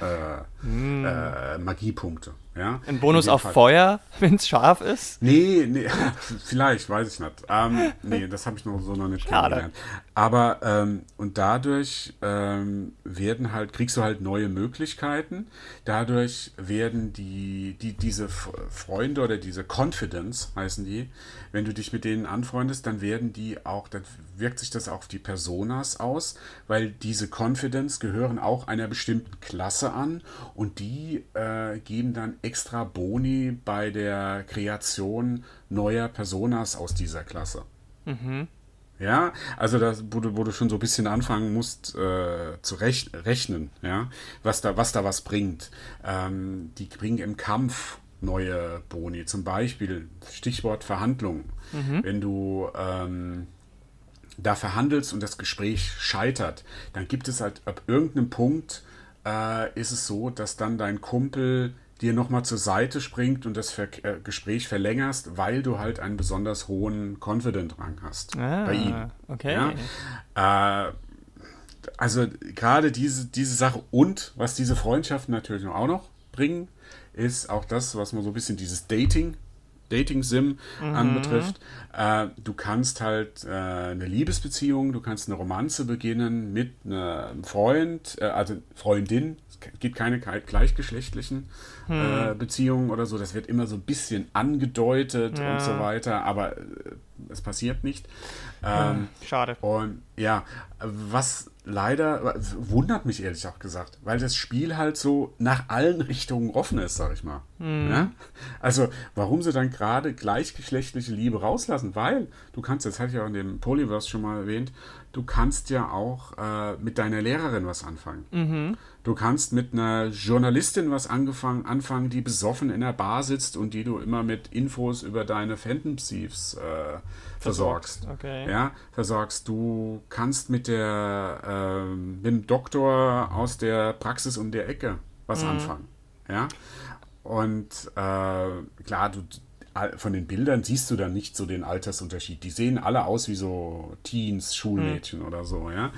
äh, mm. äh, Magiepunkte. Ja? Ein Bonus auf Fall. Feuer, wenn es scharf ist? Nee, nee, vielleicht, weiß ich nicht. Ähm, nee, das habe ich noch so noch nicht kennengelernt. Aber, ähm, und dadurch ähm, werden halt, kriegst du halt neue Möglichkeiten. Dadurch werden die, die, diese Freunde oder diese Confidence heißen die, wenn du dich mit denen anfreundest, dann werden die auch, dann wirkt sich das auf die Personas aus, weil diese Confidence gehören auch einer bestimmten Klasse an und die äh, geben dann extra Boni bei der Kreation neuer Personas aus dieser Klasse. Mhm. Ja, also du, wo du schon so ein bisschen anfangen musst äh, zu rech rechnen, ja, was da, was da was bringt. Ähm, die bringen im Kampf neue Boni, zum Beispiel Stichwort Verhandlungen. Mhm. Wenn du ähm, da verhandelst und das Gespräch scheitert, dann gibt es halt ab irgendeinem Punkt äh, ist es so, dass dann dein Kumpel dir nochmal zur Seite springt und das Ver äh, Gespräch verlängerst, weil du halt einen besonders hohen Confident-Rang hast ah, bei ihm. Okay. Ja? Äh, also gerade diese, diese Sache und was diese Freundschaften natürlich auch noch bringen, ist auch das, was man so ein bisschen dieses Dating Dating-Sim mhm. anbetrifft. Äh, du kannst halt äh, eine Liebesbeziehung, du kannst eine Romanze beginnen mit einem Freund, äh, also Freundin, es gibt keine gleichgeschlechtlichen hm. äh, Beziehungen oder so. Das wird immer so ein bisschen angedeutet ja. und so weiter, aber äh, es passiert nicht. Ähm, Schade. Und ja, was leider wundert mich ehrlich auch gesagt, weil das Spiel halt so nach allen Richtungen offen ist, sag ich mal. Hm. Ja? Also, warum sie dann gerade gleichgeschlechtliche Liebe rauslassen? Weil du kannst, das hatte ich auch in dem Polyverse schon mal erwähnt, du kannst ja auch äh, mit deiner Lehrerin was anfangen. Mhm. Du kannst mit einer Journalistin was angefangen, anfangen, die besoffen in der Bar sitzt und die du immer mit Infos über deine Phantom Thieves äh, versorgst. Okay. Ja, versorgst. Du kannst mit der äh, mit dem Doktor aus der Praxis um der Ecke was mhm. anfangen. Ja. Und äh, klar, du von den Bildern siehst du dann nicht so den Altersunterschied. Die sehen alle aus wie so Teens, Schulmädchen mhm. oder so, ja.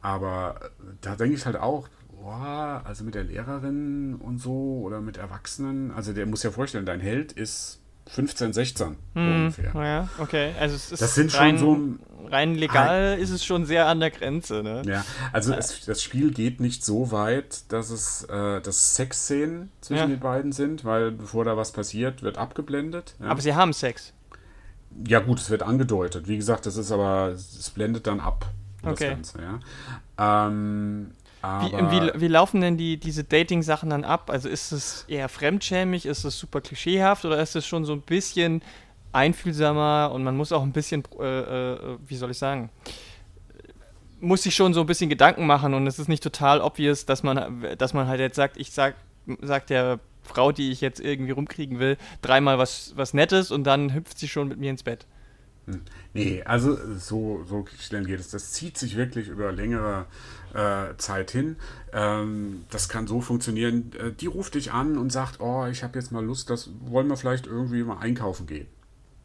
Aber da denke ich halt auch, boah, also mit der Lehrerin und so oder mit Erwachsenen, also der muss ja vorstellen, dein Held ist 15, 16 hm, ungefähr. Ja, okay. Also es ist das sind rein, schon so rein legal ein, ist es schon sehr an der Grenze, ne? Ja, also es, das Spiel geht nicht so weit, dass es äh, dass Sexszenen zwischen ja. den beiden sind, weil bevor da was passiert, wird abgeblendet. Ja. Aber sie haben Sex. Ja gut, es wird angedeutet. Wie gesagt, das ist aber, es blendet dann ab. Das okay. Ganze, ja. Ähm, wie, wie, wie, laufen denn die, diese Dating-Sachen dann ab? Also ist es eher fremdschämig, ist es super klischeehaft oder ist es schon so ein bisschen einfühlsamer und man muss auch ein bisschen, äh, äh, wie soll ich sagen, muss sich schon so ein bisschen Gedanken machen und es ist nicht total obvious, dass man, dass man halt jetzt sagt, ich sag, sag der Frau, die ich jetzt irgendwie rumkriegen will, dreimal was, was Nettes und dann hüpft sie schon mit mir ins Bett. Nee, also so, so schnell geht es. Das zieht sich wirklich über längere äh, Zeit hin. Ähm, das kann so funktionieren. Äh, die ruft dich an und sagt, oh, ich habe jetzt mal Lust, das wollen wir vielleicht irgendwie mal einkaufen gehen.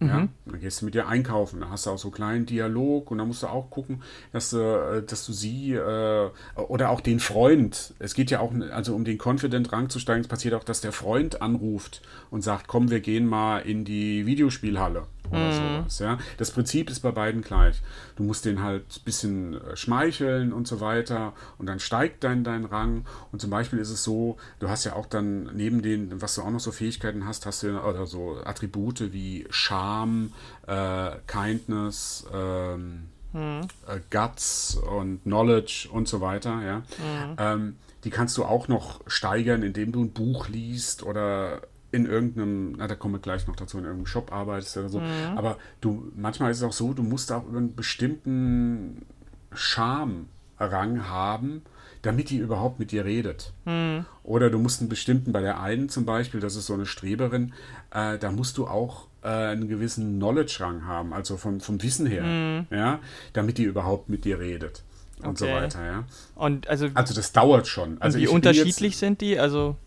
Ja, mhm. dann gehst du mit ihr einkaufen, da hast du auch so einen kleinen Dialog und dann musst du auch gucken, dass du, äh, dass du sie äh, oder auch den Freund, es geht ja auch, also um den Confident-Rang zu steigen, es passiert auch, dass der Freund anruft und sagt, komm, wir gehen mal in die Videospielhalle oder mhm. sowas. Ja? Das Prinzip ist bei beiden gleich. Du musst den halt ein bisschen äh, schmeicheln und so weiter und dann steigt dein, dein Rang. Und zum Beispiel ist es so, du hast ja auch dann neben den, was du auch noch so Fähigkeiten hast, hast du oder so Attribute wie Charme, äh, Kindness, ähm, äh, Guts und Knowledge und so weiter. Ja? Mhm. Ähm, die kannst du auch noch steigern, indem du ein Buch liest oder in irgendeinem, na, da kommen wir gleich noch dazu, in irgendeinem Shop arbeitest oder so. Mhm. Aber du, manchmal ist es auch so, du musst auch über einen bestimmten Charme-Rang haben, damit die überhaupt mit dir redet. Mhm. Oder du musst einen bestimmten, bei der einen zum Beispiel, das ist so eine Streberin, äh, da musst du auch äh, einen gewissen Knowledge-Rang haben, also vom, vom Wissen her, mhm. ja, damit die überhaupt mit dir redet. Und okay. so weiter, ja. Und also, also das dauert schon. Also wie unterschiedlich jetzt, sind die? Also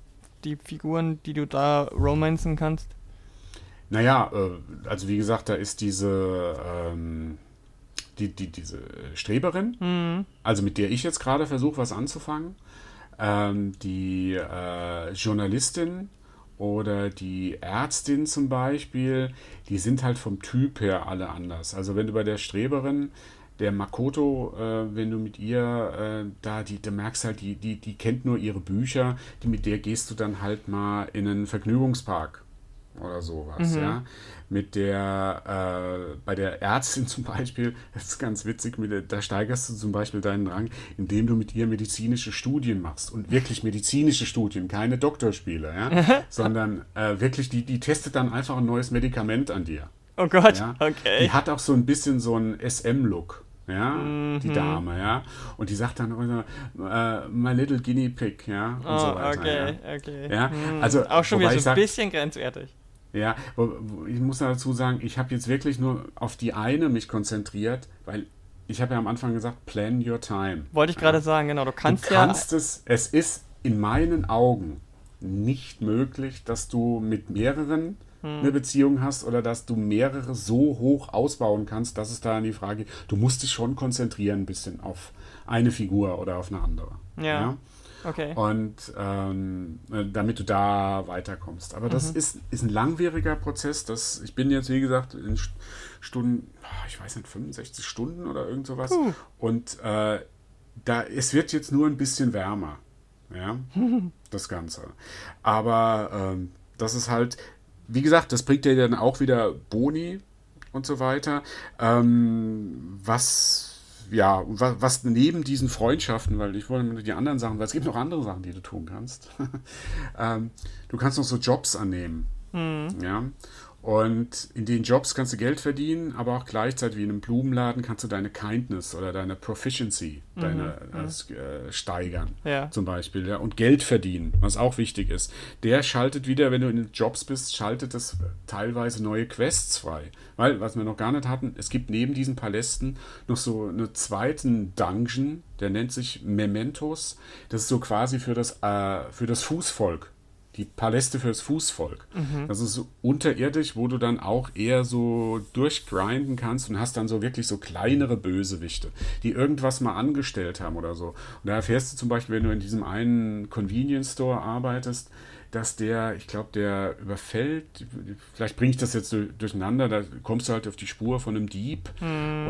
die Figuren, die du da romanzen kannst? Naja, äh, also wie gesagt, da ist diese, ähm, die, die, diese Streberin, mhm. also mit der ich jetzt gerade versuche, was anzufangen. Ähm, die äh, Journalistin oder die Ärztin zum Beispiel, die sind halt vom Typ her alle anders. Also wenn du bei der Streberin der Makoto, äh, wenn du mit ihr äh, da, die, du merkst halt, die, die, die kennt nur ihre Bücher, die, mit der gehst du dann halt mal in einen Vergnügungspark oder sowas, mhm. ja. Mit der, äh, bei der Ärztin zum Beispiel, das ist ganz witzig, der, da steigerst du zum Beispiel deinen Rang, indem du mit ihr medizinische Studien machst. Und wirklich medizinische Studien, keine Doktorspiele, ja. Sondern äh, wirklich, die, die testet dann einfach ein neues Medikament an dir. Oh Gott, ja? okay. Die hat auch so ein bisschen so einen SM-Look. Ja, Mhm. die Dame, ja. Und die sagt dann immer, äh, my little guinea pig, ja. Und Oh, so weiter. okay, Ja. okay. Ja, Hm, also, auch schon wieder so ein sag- bisschen grenzwertig. Ja, ich muss dazu sagen, ich habe jetzt wirklich nur auf die eine mich konzentriert, weil ich habe ja am Anfang gesagt, plan your time. Wollte ich gerade sagen, genau. Du kannst, du ja. kannst es, es ist in meinen Augen nicht möglich, dass du mit mehreren Hm. eine Beziehung hast oder dass du mehrere so hoch ausbauen kannst, dass es da an die Frage geht. Du musst dich schon konzentrieren ein bisschen auf eine Figur oder auf eine andere. Ja. Okay. Und ähm, äh, damit du da weiterkommst. Aber das Mhm. ist, ist ein langwieriger Prozess. Das, ich bin jetzt, wie gesagt, in St- Stunden, ich weiß nicht, 65 Stunden oder irgend sowas. Puh. Und äh, da, es wird jetzt nur ein bisschen wärmer. Ja, das Ganze. Aber ähm, das ist halt, wie gesagt, das bringt dir dann auch wieder Boni und so weiter. Ähm, was, ja, was, was neben diesen Freundschaften, weil ich wollte nur die anderen Sachen, weil es gibt noch andere Sachen, die du tun kannst. ähm, du kannst noch so Jobs annehmen. Ja. Und in den Jobs kannst du Geld verdienen, aber auch gleichzeitig wie in einem Blumenladen kannst du deine Kindness oder deine Proficiency deine, äh, steigern. Ja. Zum Beispiel. Ja. Und Geld verdienen, was auch wichtig ist. Der schaltet wieder, wenn du in den Jobs bist, schaltet es teilweise neue Quests frei. Weil, was wir noch gar nicht hatten, es gibt neben diesen Palästen noch so einen zweiten Dungeon, der nennt sich Mementos. Das ist so quasi für das, äh, für das Fußvolk die Paläste fürs Fußvolk. Das ist so unterirdisch, wo du dann auch eher so durchgrinden kannst und hast dann so wirklich so kleinere Bösewichte, die irgendwas mal angestellt haben oder so. Und da erfährst du zum Beispiel, wenn du in diesem einen Convenience Store arbeitest, dass der, ich glaube, der überfällt, vielleicht bringe ich das jetzt du- durcheinander, da kommst du halt auf die Spur von einem Dieb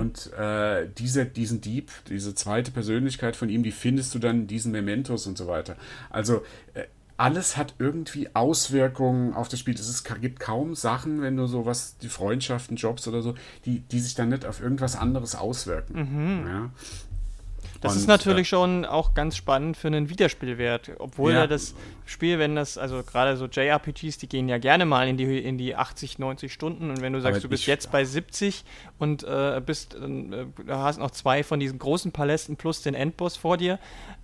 und äh, dieser, diesen Dieb, diese zweite Persönlichkeit von ihm, die findest du dann in diesen Mementos und so weiter. Also äh, alles hat irgendwie Auswirkungen auf das Spiel. Es gibt kaum Sachen, wenn du sowas, die Freundschaften, Jobs oder so, die, die sich dann nicht auf irgendwas anderes auswirken. Ja? Das Und, ist natürlich schon auch ganz spannend für einen Wiederspielwert. Obwohl Ja. ja das Spiel, wenn das, also gerade so JRPGs, die gehen ja gerne mal in die, in die 80, 90 Stunden. Und wenn du sagst, du bist jetzt bei 70 und äh, bist, äh, hast noch zwei von diesen großen Palästen plus den Endboss vor dir,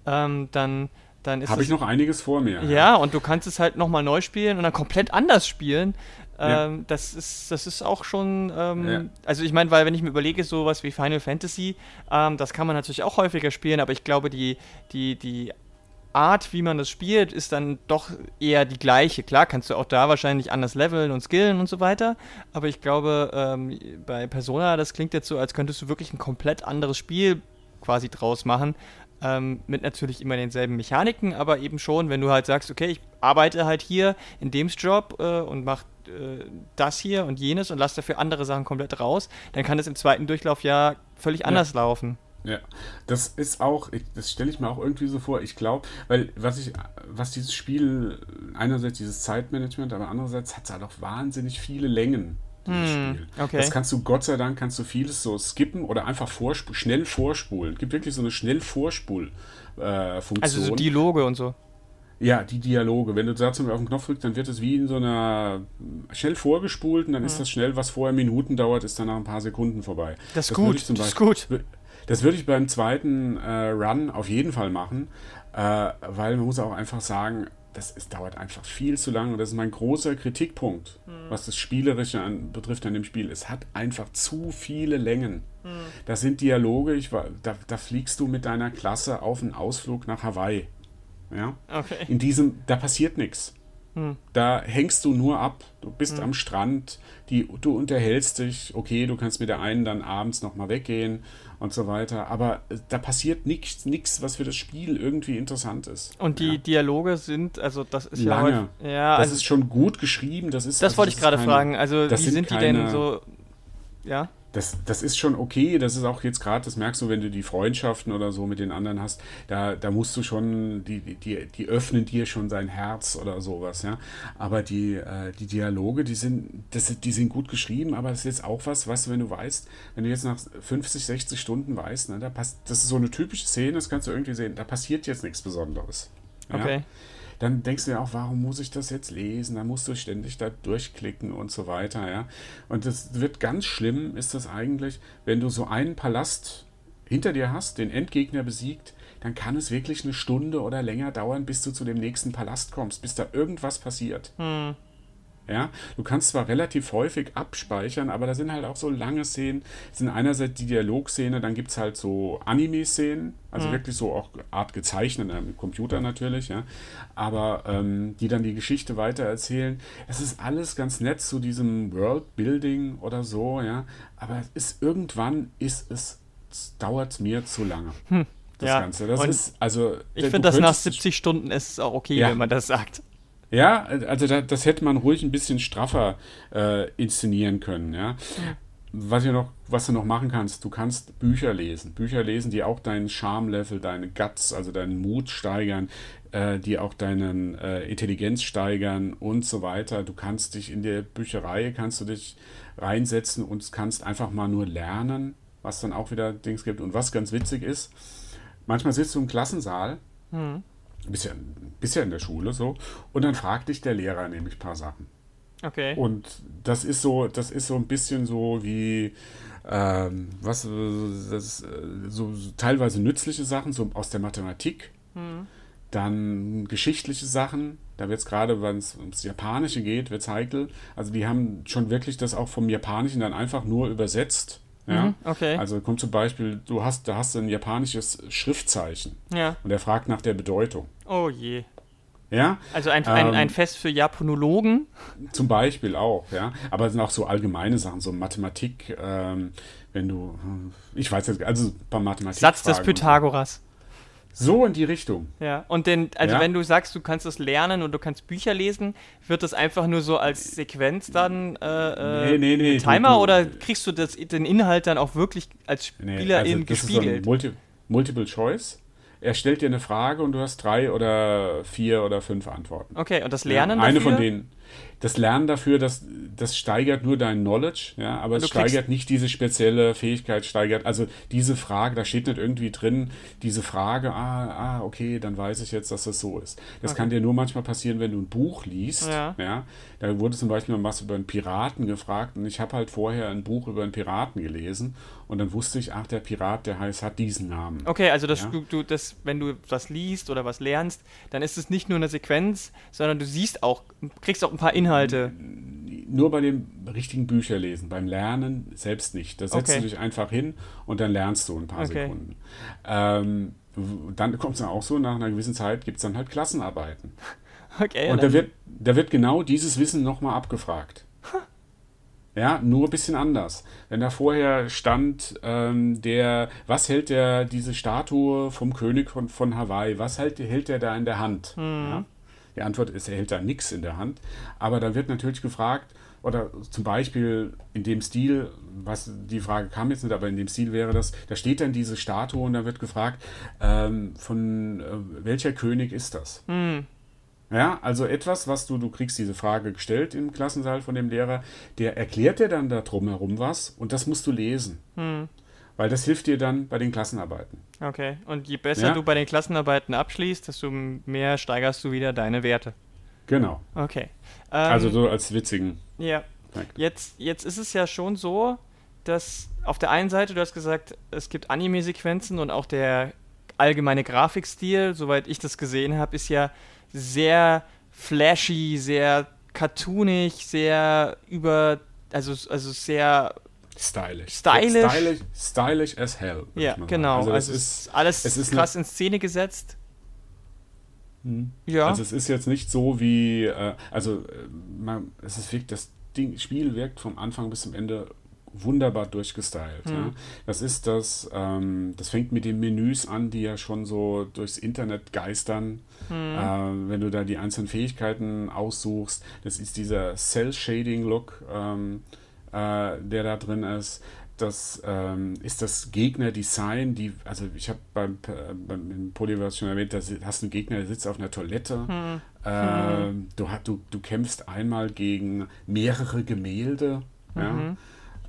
ähm, dann, dann ist Habe ich noch einiges vor mir. Ja, und du kannst es halt nochmal neu spielen und dann komplett anders spielen. Ja. Ähm, das, ist, das ist auch schon, ähm, Ja. also ich meine, weil wenn ich mir überlege, sowas wie Final Fantasy, ähm, das kann man natürlich auch häufiger spielen, aber ich glaube, die, die, die Art, wie man das spielt, ist dann doch eher die gleiche. Klar, kannst du auch da wahrscheinlich anders leveln und skillen und so weiter, aber ich glaube, ähm, bei Persona, das klingt jetzt so, als könntest du wirklich ein komplett anderes Spiel quasi draus machen. Ähm, mit natürlich immer denselben Mechaniken, aber eben schon, wenn du halt sagst, okay, ich arbeite halt hier in dem Job äh, und mach äh, das hier und jenes und lass dafür andere Sachen komplett raus, dann kann es im zweiten Durchlauf ja völlig anders laufen. Ja, das ist auch, ich, das stelle ich mir auch irgendwie so vor. Ich glaube, weil was ich, was dieses Spiel, einerseits dieses Zeitmanagement, aber andererseits hat es halt auch wahnsinnig viele Längen. Dieses Hm, Spiel. okay. Das kannst du, Gott sei Dank, kannst du vieles so skippen oder einfach vorspu schnell vorspulen. Es gibt wirklich so eine schnell Vorspul-Funktion. Also so Dialoge und so. Ja, die Dialoge. Wenn du da zum Beispiel auf den Knopf drückst, dann wird es wie in so einer schnell vorgespult und dann ist das schnell, was vorher Minuten dauert, ist dann nach ein paar Sekunden vorbei. Das ist würde gut, zum das ist Beispiel- gut. Das würde ich beim zweiten äh, Run auf jeden Fall machen, äh, weil man muss auch einfach sagen, das ist, dauert einfach viel zu lang und das ist mein großer Kritikpunkt, was das Spielerische an, betrifft an dem Spiel. Es hat einfach zu viele Längen. Das sind Dialoge, ich war, da, da fliegst du mit deiner Klasse auf einen Ausflug nach Hawaii. Ja? Okay. In diesem, da passiert nichts. Da hängst du nur ab. Du bist am Strand, die, du unterhältst dich, okay, du kannst mit der einen dann abends nochmal weggehen und so weiter. Aber äh, da passiert nichts, nichts, was für das Spiel irgendwie interessant ist. Und die ja. Dialoge sind, also das ist ja Lange. häufig- ja, das also ist schon gut geschrieben. Das, ist, das also wollte ich gerade fragen. Also wie sind die denn so? Ja. Das, das ist schon okay, das ist auch jetzt gerade, das merkst du, wenn du die Freundschaften oder so mit den anderen hast, da, da musst du schon, die, die, die öffnen dir schon dein Herz oder sowas, ja. Aber die, äh, die Dialoge, die sind, das, die sind gut geschrieben, aber das ist jetzt auch was, was, wenn du weißt, wenn du jetzt nach 50, 60 Stunden weißt, ne, da passt, das ist so eine typische Szene, das kannst du irgendwie sehen, da passiert jetzt nichts Besonderes. Ja? Okay. Dann denkst du ja auch, warum muss ich das jetzt lesen? Da musst du ständig da durchklicken und so weiter, ja. Und das wird ganz schlimm, ist das eigentlich, wenn du so einen Palast hinter dir hast, den Endgegner besiegt, dann kann es wirklich eine Stunde oder länger dauern, bis du zu dem nächsten Palast kommst, bis da irgendwas passiert. Hm. Ja, du kannst zwar relativ häufig abspeichern, aber da sind halt auch so lange Szenen. Es sind einerseits die Dialogszene, dann gibt es halt so Anime-Szenen, also mhm. wirklich so auch Art gezeichnet, äh, mit Computer natürlich, ja. Aber ähm, die dann die Geschichte weitererzählen. Es ist alles ganz nett zu diesem Worldbuilding oder so, ja. Aber es ist irgendwann ist es, dauert mir zu lange. Hm. Das ja. Ganze. Das ist, also. Ich finde das nach 70 Stunden ist es auch okay, ja. wenn man das sagt. Ja, also da, das hätte man ruhig ein bisschen straffer äh, inszenieren können, ja. Was, noch, was du noch machen kannst, du kannst Bücher lesen. Bücher lesen, die auch deinen Charme-Level, deine Guts, also deinen Mut steigern, äh, die auch deinen äh, Intelligenz steigern und so weiter. Du kannst dich in der Bücherei, kannst du dich reinsetzen und kannst einfach mal nur lernen, was dann auch wieder Dings gibt. Und was ganz witzig ist, manchmal sitzt du im Klassensaal mhm bist ja in der Schule so, und dann fragt dich der Lehrer nämlich ein paar Sachen. Okay. Und das ist so, das ist so ein bisschen so wie ähm, was das, so, so, teilweise nützliche Sachen, so aus der Mathematik. Hm. Dann geschichtliche Sachen, da wird es gerade, wenn es ums Japanische geht, wird es heikel. Also die haben schon wirklich das auch vom Japanischen dann einfach nur übersetzt ja? Mhm, okay. Also kommt zum Beispiel, du hast, da hast du ein japanisches Schriftzeichen. Ja. Und er fragt nach der Bedeutung. Oh je. Ja? Also ein, ein, ähm, ein Fest für Japanologen? Zum Beispiel auch, ja. Aber es sind auch so allgemeine Sachen, so Mathematik, ähm, wenn du, ich weiß jetzt, also ein paar Mathematik. Satz des Pythagoras. So in die Richtung. Ja, und denn, also ja? wenn du sagst, du kannst es lernen und du kannst Bücher lesen, wird das einfach nur so als Sequenz dann äh, nee, nee, nee, Timer du, du, oder kriegst du das, den Inhalt dann auch wirklich als Spieler nee, also gespiegelt? So Multi Multiple Choice. Er stellt dir eine Frage und du hast drei oder vier oder fünf Antworten. Okay, und das Lernen ja, Eine dafür? von denen das Lernen dafür, das, das steigert nur dein Knowledge, ja, aber es steigert nicht diese spezielle Fähigkeit, steigert, also diese Frage, da steht nicht irgendwie drin, diese Frage, ah, ah, okay, dann weiß ich jetzt, dass das so ist. Das okay. kann dir nur manchmal passieren, wenn du ein Buch liest, ja. ja da wurde zum Beispiel mal was über einen Piraten gefragt und ich habe halt vorher ein Buch über einen Piraten gelesen und dann wusste ich, ach, der Pirat, der heißt, hat diesen Namen. Okay, also das, ja? du, du, das, wenn du was liest oder was lernst, dann ist es nicht nur eine Sequenz, sondern du siehst auch, kriegst auch ein paar Inhalte. Nur bei dem richtigen Bücherlesen, beim Lernen selbst nicht. Da setzt okay. du dich einfach hin und dann lernst du ein paar okay. Sekunden. Ähm, dann kommt es dann auch so, nach einer gewissen Zeit gibt es dann halt Klassenarbeiten. Okay, und da wird, da wird genau dieses Wissen nochmal abgefragt. Ja, nur ein bisschen anders. Wenn da vorher stand, ähm, der, was hält der, diese Statue vom König von, von Hawaii, was hält, hält der da in der Hand? Mhm. Ja? Die Antwort ist, er hält da nichts in der Hand. Aber da wird natürlich gefragt, oder zum Beispiel in dem Stil, was die Frage kam jetzt nicht, aber in dem Stil wäre das, da steht dann diese Statue und da wird gefragt, ähm, von äh, welcher König ist das? Mhm. Ja, also etwas, was du, du kriegst diese Frage gestellt im Klassensaal von dem Lehrer, der erklärt dir dann da drumherum was und das musst du lesen. Hm. Weil das hilft dir dann bei den Klassenarbeiten. Okay, und je besser ja? du bei den Klassenarbeiten abschließt, desto mehr steigerst du wieder deine Werte. Genau. Okay. Ähm, also so als witzigen. Ja. Jetzt, jetzt ist es ja schon so, dass auf der einen Seite, du hast gesagt, es gibt Anime-Sequenzen und auch der allgemeine Grafikstil, soweit ich das gesehen habe, ist ja sehr flashy, sehr cartoonig, sehr über, also, also sehr stylish. Stylish. Stylish, stylish as hell. Ja, genau. Also, also es ist alles es ist krass in Szene gesetzt. Hm. Ja. Also es ist jetzt nicht so wie, äh, also äh, man, es ist wirklich, das Ding, Spiel wirkt vom Anfang bis zum Ende wunderbar durchgestylt. Hm. Ja. Das ist das, ähm, das fängt mit den Menüs an, die ja schon so durchs Internet geistern. Hm. Äh, wenn du da die einzelnen Fähigkeiten aussuchst, das ist dieser Cell-Shading-Look, ähm, äh, der da drin ist. Das ähm, ist das Gegnerdesign, die, also ich habe beim, äh, beim Polyverse schon erwähnt, da hast du einen Gegner, der sitzt auf einer Toilette. Hm. Äh, du, du, du kämpfst einmal gegen mehrere Gemälde. Ja? Mhm.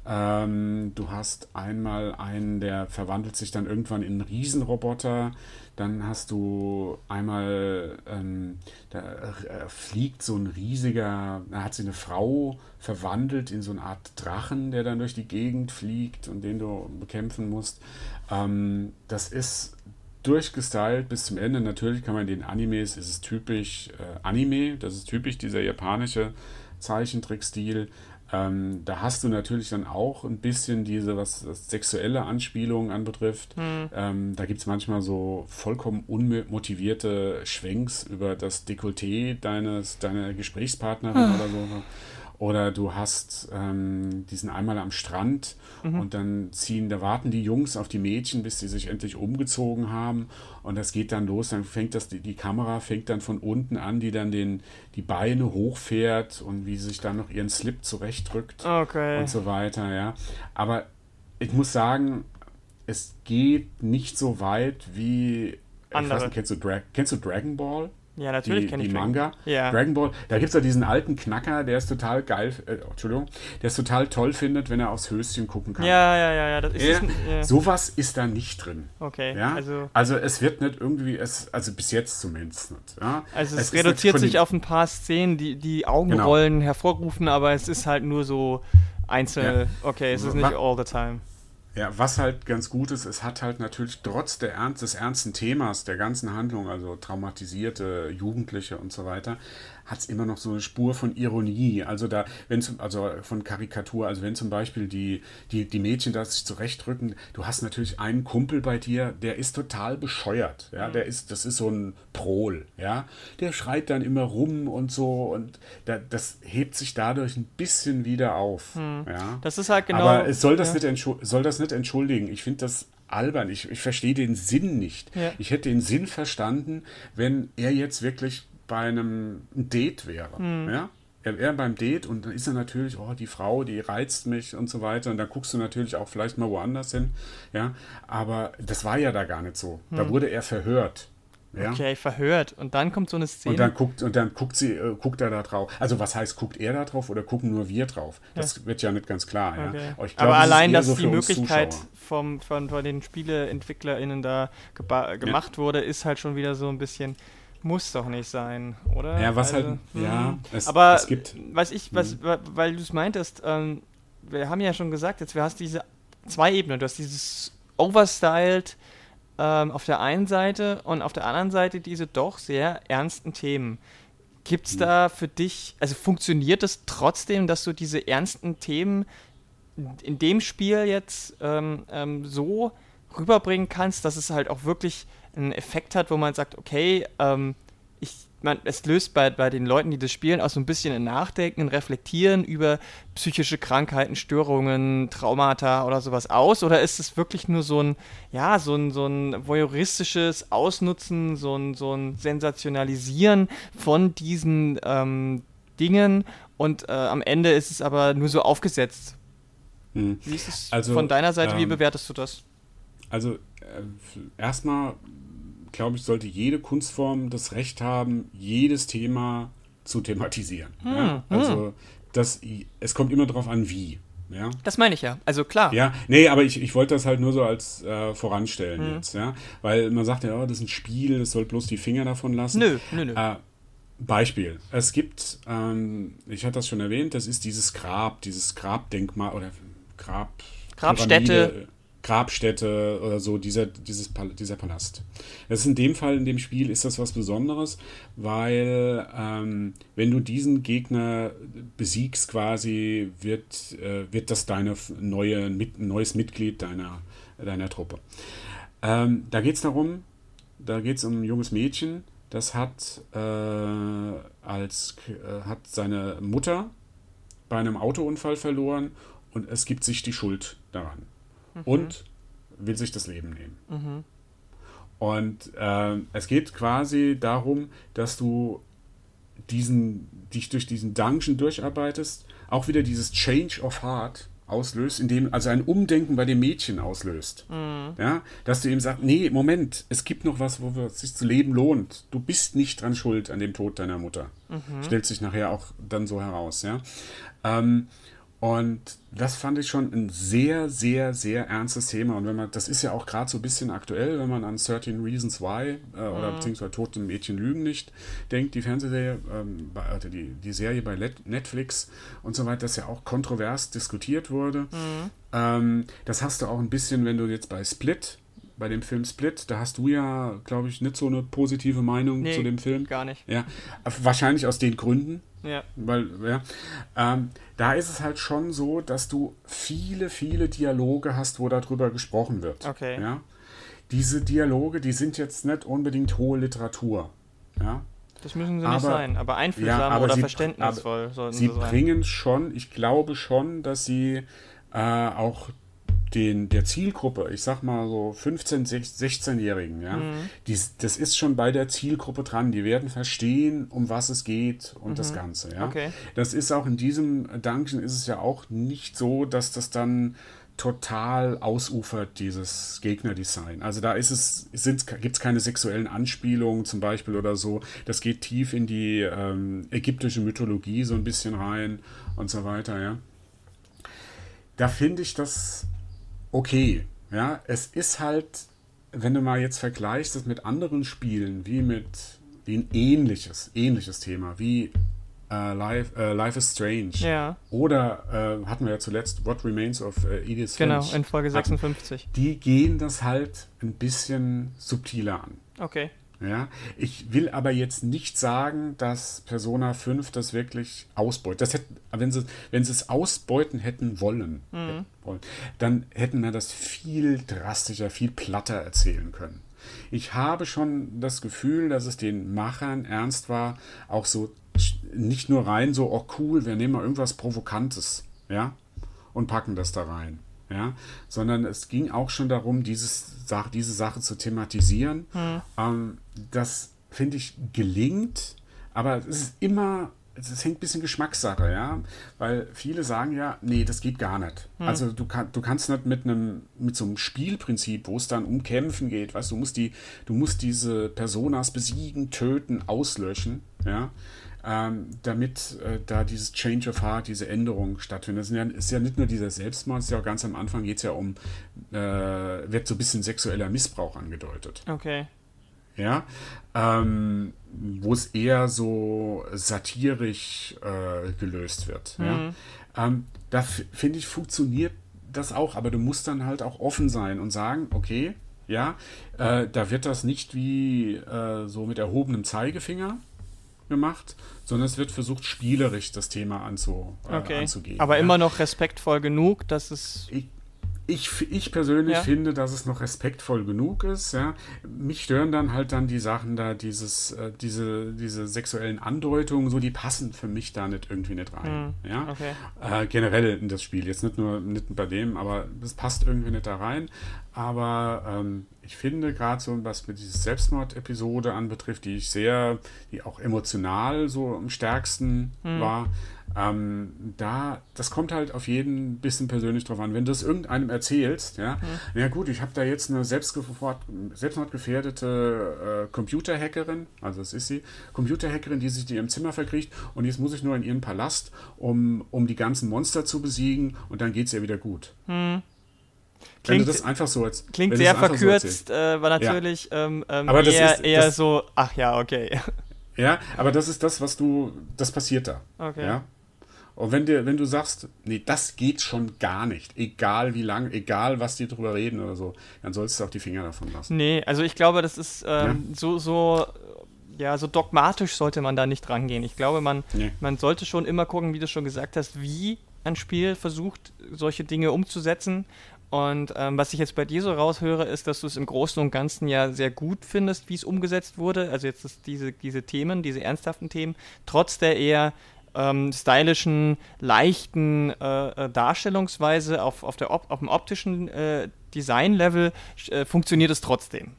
Ähm, du hast einmal einen, der verwandelt sich dann irgendwann in einen Riesenroboter. Dann hast du einmal, ähm, da äh, fliegt so ein riesiger, da hat sich eine Frau verwandelt in so eine Art Drachen, der dann durch die Gegend fliegt und den du bekämpfen musst. Ähm, das ist durchgestylt bis zum Ende. Natürlich kann man in den Animes, ist es typisch äh, Anime, das ist typisch dieser japanische Zeichentrickstil. Ähm, da hast du natürlich dann auch ein bisschen diese, was sexuelle Anspielungen anbetrifft. Mhm. Ähm, da gibt es manchmal so vollkommen unmotivierte Schwenks über das Dekolleté deines, deiner Gesprächspartnerin mhm. oder so. Oder du hast ähm, diesen einmal am Strand mhm. und dann ziehen, da warten die Jungs auf die Mädchen, bis sie sich endlich umgezogen haben. Und das geht dann los, dann fängt das, die, die Kamera fängt dann von unten an, die dann den, die Beine hochfährt und wie sie sich dann noch ihren Slip zurechtdrückt okay. und so weiter, ja. Aber ich muss sagen, es geht nicht so weit wie. Andere. Ich weiß nicht, kennst du, Dra kennst du Dragon Ball? Ja, natürlich kenne ich die Manga. Ja. Dragon Ball. Da gibt es ja diesen alten Knacker, der ist total geil, äh, Entschuldigung, der es total toll findet, wenn er aufs Höschen gucken kann. Ja, ja, ja, ja. Das ist, äh, ja. Sowas ist da nicht drin. Okay. Ja? Also, also es wird nicht irgendwie, es, also bis jetzt zumindest nicht. Ja? Also es, es reduziert sich auf ein paar Szenen, die die Augenrollen genau. hervorrufen, aber es ist halt nur so einzelne, okay, es ist nicht all the time. Ja, was halt ganz gut ist, es hat halt natürlich trotz der Ernst, des ernsten Themas der ganzen Handlung, also traumatisierte Jugendliche und so weiter, hat es immer noch so eine Spur von Ironie. Also da, wenn zum, also von Karikatur, also wenn zum Beispiel die, die, die Mädchen da sich zurechtrücken, du hast natürlich einen Kumpel bei dir, der ist total bescheuert. Ja, mhm. der ist, das ist so ein Prol, ja. Der schreit dann immer rum und so und da, das hebt sich dadurch ein bisschen wieder auf. Mhm. Ja. Das ist halt genau. Aber es soll das, ja. nicht, soll das nicht entschuldigen. Ich finde das albern. Ich, ich verstehe den Sinn nicht. Ja. Ich hätte den Sinn verstanden, wenn er jetzt wirklich bei einem Date wäre. Mhm. Ja? Er wäre beim Date und dann ist er natürlich, oh, die Frau, die reizt mich und so weiter. Und dann guckst du natürlich auch vielleicht mal woanders hin. Ja, aber das war ja da gar nicht so. Mhm. Da wurde er verhört. Ja? Okay, verhört. Und dann kommt so eine Szene. Und dann guckt, und dann guckt sie, äh, guckt er da drauf. Also was heißt, guckt er da drauf oder gucken nur wir drauf? Das ja. wird ja nicht ganz klar. Okay. Ja? Aber, glaub, Aber allein, dass so die Möglichkeit vom, von, von den SpieleentwicklerInnen da gemacht wurde, ist halt schon wieder so ein bisschen muss doch nicht sein, oder? Ja, was also, halt, hm. ja, es, aber es gibt. Was ich, was, hm. weil du es meintest, ähm, wir haben ja schon gesagt, jetzt, du hast diese zwei Ebenen. Du hast dieses Overstyled ähm, auf der einen Seite und auf der anderen Seite diese doch sehr ernsten Themen. Gibt es hm. da für dich, also funktioniert es trotzdem, dass du diese ernsten Themen in dem Spiel jetzt ähm, ähm, so rüberbringen kannst, dass es halt auch wirklich einen Effekt hat, wo man sagt, okay, ähm, ich, man, es löst bei, bei den Leuten, die das spielen, auch so ein bisschen ein Nachdenken, ein Reflektieren über psychische Krankheiten, Störungen, Traumata oder sowas aus? Oder ist es wirklich nur so ein, ja, so ein, so ein voyeuristisches Ausnutzen, so ein, so ein Sensationalisieren von diesen ähm, Dingen und äh, am Ende ist es aber nur so aufgesetzt? Hm. Wie ist es also, von deiner Seite, ähm, wie bewertest du das? Also äh, erstmal glaube ich, sollte jede Kunstform das Recht haben, jedes Thema zu thematisieren. Hm, ja? Hm. Also das, es kommt immer darauf an, wie. Ja? Das meine ich ja, also klar. Ja, nee, aber ich, ich wollte das halt nur so als äh, voranstellen hm. jetzt, ja. Weil man sagt ja, oh, das ist ein Spiel, das soll bloß die Finger davon lassen. Nö, nö, nö. Äh, Beispiel. Es gibt, ähm, ich hatte das schon erwähnt, das ist dieses Grab, dieses Grabdenkmal oder Grab. Grabstätte. Grabstätte oder so, dieser, dieses, dieser Palast. Das ist in dem Fall, in dem Spiel, ist das was Besonderes, weil ähm, wenn du diesen Gegner besiegst quasi, wird, äh, wird das deine neue, mit, neues Mitglied deiner, deiner Truppe. Ähm, da geht es darum, da geht es um ein junges Mädchen, das hat, äh, als, äh, hat seine Mutter bei einem Autounfall verloren und es gibt sich die Schuld daran mhm. und will sich das Leben nehmen. Mhm. Und äh, es geht quasi darum, dass du diesen, dich durch diesen Dungeon durcharbeitest, auch wieder dieses Change of Heart auslöst, indem, also ein Umdenken bei dem Mädchen auslöst. Mhm. Ja, dass du ihm sagst, nee, Moment, es gibt noch was, wo es sich zu leben lohnt. Du bist nicht dran schuld an dem Tod deiner Mutter. Mhm. Stellt sich nachher auch dann so heraus, ja. Ähm, Und das fand ich schon ein sehr, sehr, sehr ernstes Thema. Und wenn man, das ist ja auch gerade so ein bisschen aktuell, wenn man an 13 Reasons Why äh, oder mhm. beziehungsweise Tote Mädchen lügen nicht denkt, die Fernsehserie, ähm, also die, die Serie bei Netflix und so weiter, das ja auch kontrovers diskutiert wurde. Mhm. Ähm, das hast du auch ein bisschen, wenn du jetzt bei Split bei dem Film Split, da hast du ja, glaube ich, nicht so eine positive Meinung nee, zu dem Film. Gar nicht. Ja, wahrscheinlich aus den Gründen. Ja. Weil, ja. Ähm, da ist es halt schon so, dass du viele, viele Dialoge hast, wo darüber gesprochen wird. Okay. Ja. Diese Dialoge, die sind jetzt nicht unbedingt hohe Literatur. Ja. Das müssen sie aber, nicht sein, aber einfühlsam ja, aber oder sie, verständnisvoll sollten sie, sie sein. Sie bringen schon, ich glaube schon, dass sie äh, auch den, der Zielgruppe, ich sag mal so 15-, 16-Jährigen, ja, mhm. die, das ist schon bei der Zielgruppe dran. Die werden verstehen, um was es geht und mhm. das Ganze, ja. Okay. Das ist auch in diesem Dungeon ist es ja auch nicht so, dass das dann total ausufert, dieses Gegnerdesign. Also da ist es, gibt es keine sexuellen Anspielungen zum Beispiel oder so. Das geht tief in die ähm, ägyptische Mythologie so ein bisschen rein und so weiter, ja. Da finde ich das okay. Ja, es ist halt, wenn du mal jetzt vergleichst das mit anderen Spielen, wie mit wie ein ähnliches, ähnliches Thema, wie äh, Life, äh, Life is Strange. Ja. Oder äh, hatten wir ja zuletzt What Remains of äh, Edith Genau, Finch, in Folge 56. Die gehen das halt ein bisschen subtiler an. Okay. Ja, ich will aber jetzt nicht sagen, dass Persona 5 das wirklich ausbeutet. Das hätte, wenn sie, wenn sie es ausbeuten hätten wollen, mhm. hätten wollen, dann hätten wir das viel drastischer, viel platter erzählen können. Ich habe schon das Gefühl, dass es den Machern ernst war, auch so nicht nur rein so, oh cool, wir nehmen mal irgendwas Provokantes, ja, und packen das da rein ja, sondern es ging auch schon darum, dieses, diese Sache zu thematisieren. Hm. Ähm, das, finde ich, gelingt, aber es ist immer, es hängt ein bisschen Geschmackssache, ja, weil viele sagen ja, nee, das geht gar nicht. Hm. Also du, kann, du kannst nicht mit einem, mit so einem Spielprinzip, wo es dann um Kämpfen geht, weißt du, musst die, du musst diese Personas besiegen, töten, auslöschen, ja, ähm, damit äh, da dieses Change of Heart, diese Änderung stattfindet. Das ist ja, ist ja nicht nur dieser Selbstmord, ist ja auch ganz am Anfang geht es ja um, äh, wird so ein bisschen sexueller Missbrauch angedeutet. Okay. Ja, ähm, wo es eher so satirisch äh, gelöst wird. Mhm. Ja? Ähm, da finde ich, funktioniert das auch, aber du musst dann halt auch offen sein und sagen, okay, ja, äh, da wird das nicht wie äh, so mit erhobenem Zeigefinger gemacht, sondern es wird versucht, spielerisch das Thema anzu, äh, okay. anzugehen. Aber ja. immer noch respektvoll genug, dass es. Ich, ich, ich persönlich ja. finde, dass es noch respektvoll genug ist. Ja. Mich stören dann halt dann die Sachen da, dieses, äh, diese, diese sexuellen Andeutungen, so die passen für mich da nicht irgendwie nicht rein. Hm. Ja. Okay. Äh, generell in das Spiel, jetzt nicht nur nicht bei dem, aber es passt irgendwie nicht da rein. Aber ähm, ich finde gerade so, was mit dieser Selbstmord-Episode anbetrifft, die ich sehr, die auch emotional so am stärksten hm. war, ähm, da, das kommt halt auf jeden bisschen persönlich drauf an. Wenn du das irgendeinem erzählst, ja, mhm. ja gut, ich habe da jetzt eine selbstmordgefährdete äh, Computerhackerin, also das ist sie, Computerhackerin, die sich in ihrem Zimmer verkriecht und jetzt muss ich nur in ihren Palast, um, um die ganzen Monster zu besiegen und dann geht es ihr wieder gut. Mhm. Klingt, wenn du das einfach so als, klingt sehr verkürzt, so äh, war natürlich ja. ähm, ähm, aber das eher, ist, eher so, ach ja, okay. Ja, aber das ist das, was du, das passiert da. Okay. Ja? Und wenn, dir, wenn du sagst, nee, das geht schon gar nicht, egal wie lang, egal was die drüber reden oder so, dann sollst du auch die Finger davon lassen. Nee, also ich glaube, das ist ähm, ja? so, so, ja, so dogmatisch sollte man da nicht rangehen. Ich glaube, man, nee. man sollte schon immer gucken, wie du schon gesagt hast, wie ein Spiel versucht, solche Dinge umzusetzen. Und ähm, was ich jetzt bei dir so raushöre, ist, dass du es im Großen und Ganzen ja sehr gut findest, wie es umgesetzt wurde. Also jetzt diese, diese Themen, diese ernsthaften Themen, trotz der eher ähm, stylischen, leichten äh, äh, Darstellungsweise auf, auf, der op auf dem optischen äh, Design-Level äh, funktioniert es trotzdem.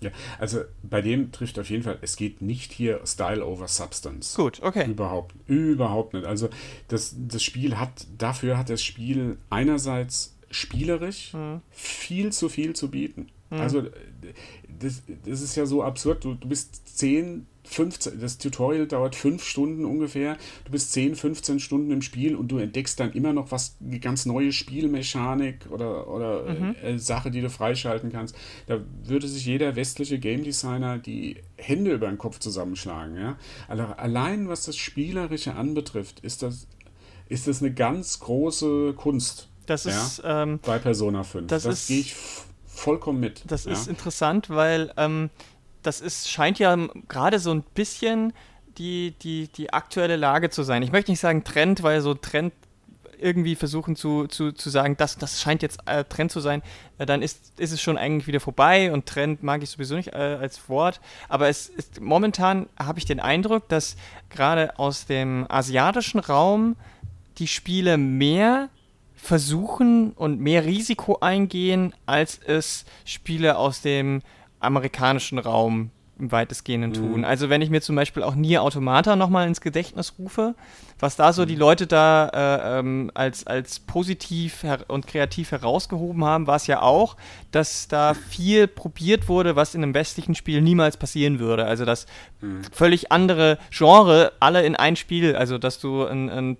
Ja, also bei dem trifft auf jeden Fall, es geht nicht hier Style over Substance. Gut, okay. Überhaupt, überhaupt nicht. Also das, das Spiel hat, dafür hat das Spiel einerseits spielerisch mhm. viel zu viel zu bieten. Mhm. Also das, das ist ja so absurd. Du, du bist 10, 15, das Tutorial dauert fünf Stunden ungefähr. Du bist 10, 15 Stunden im Spiel und du entdeckst dann immer noch was, eine ganz neue Spielmechanik oder, oder mhm. äh, Sache, die du freischalten kannst. Da würde sich jeder westliche Game Designer die Hände über den Kopf zusammenschlagen. Ja? Also allein was das Spielerische anbetrifft, ist das, ist das eine ganz große Kunst. Das ist ja? ähm, bei Persona 5. Das, das gehe ich vollkommen mit. Das ja? ist interessant, weil ähm, das ist, scheint ja gerade so ein bisschen die, die, die aktuelle Lage zu sein. Ich möchte nicht sagen Trend, weil so Trend irgendwie versuchen zu, zu, zu sagen, das, das scheint jetzt äh, Trend zu sein, äh, dann ist, ist es schon eigentlich wieder vorbei und Trend mag ich sowieso nicht äh, als Wort. Aber es ist momentan habe ich den Eindruck, dass gerade aus dem asiatischen Raum die Spiele mehr versuchen und mehr Risiko eingehen, als es Spiele aus dem amerikanischen Raum im weitestgehenden tun. Mhm. Also wenn ich mir zum Beispiel auch Nier Automata nochmal ins Gedächtnis rufe, was da so mhm. die Leute da äh, ähm, als, als positiv und kreativ herausgehoben haben, war es ja auch, dass da viel probiert wurde, was in einem westlichen Spiel niemals passieren würde. Also dass mhm. völlig andere Genre alle in ein Spiel, also dass du ein, ein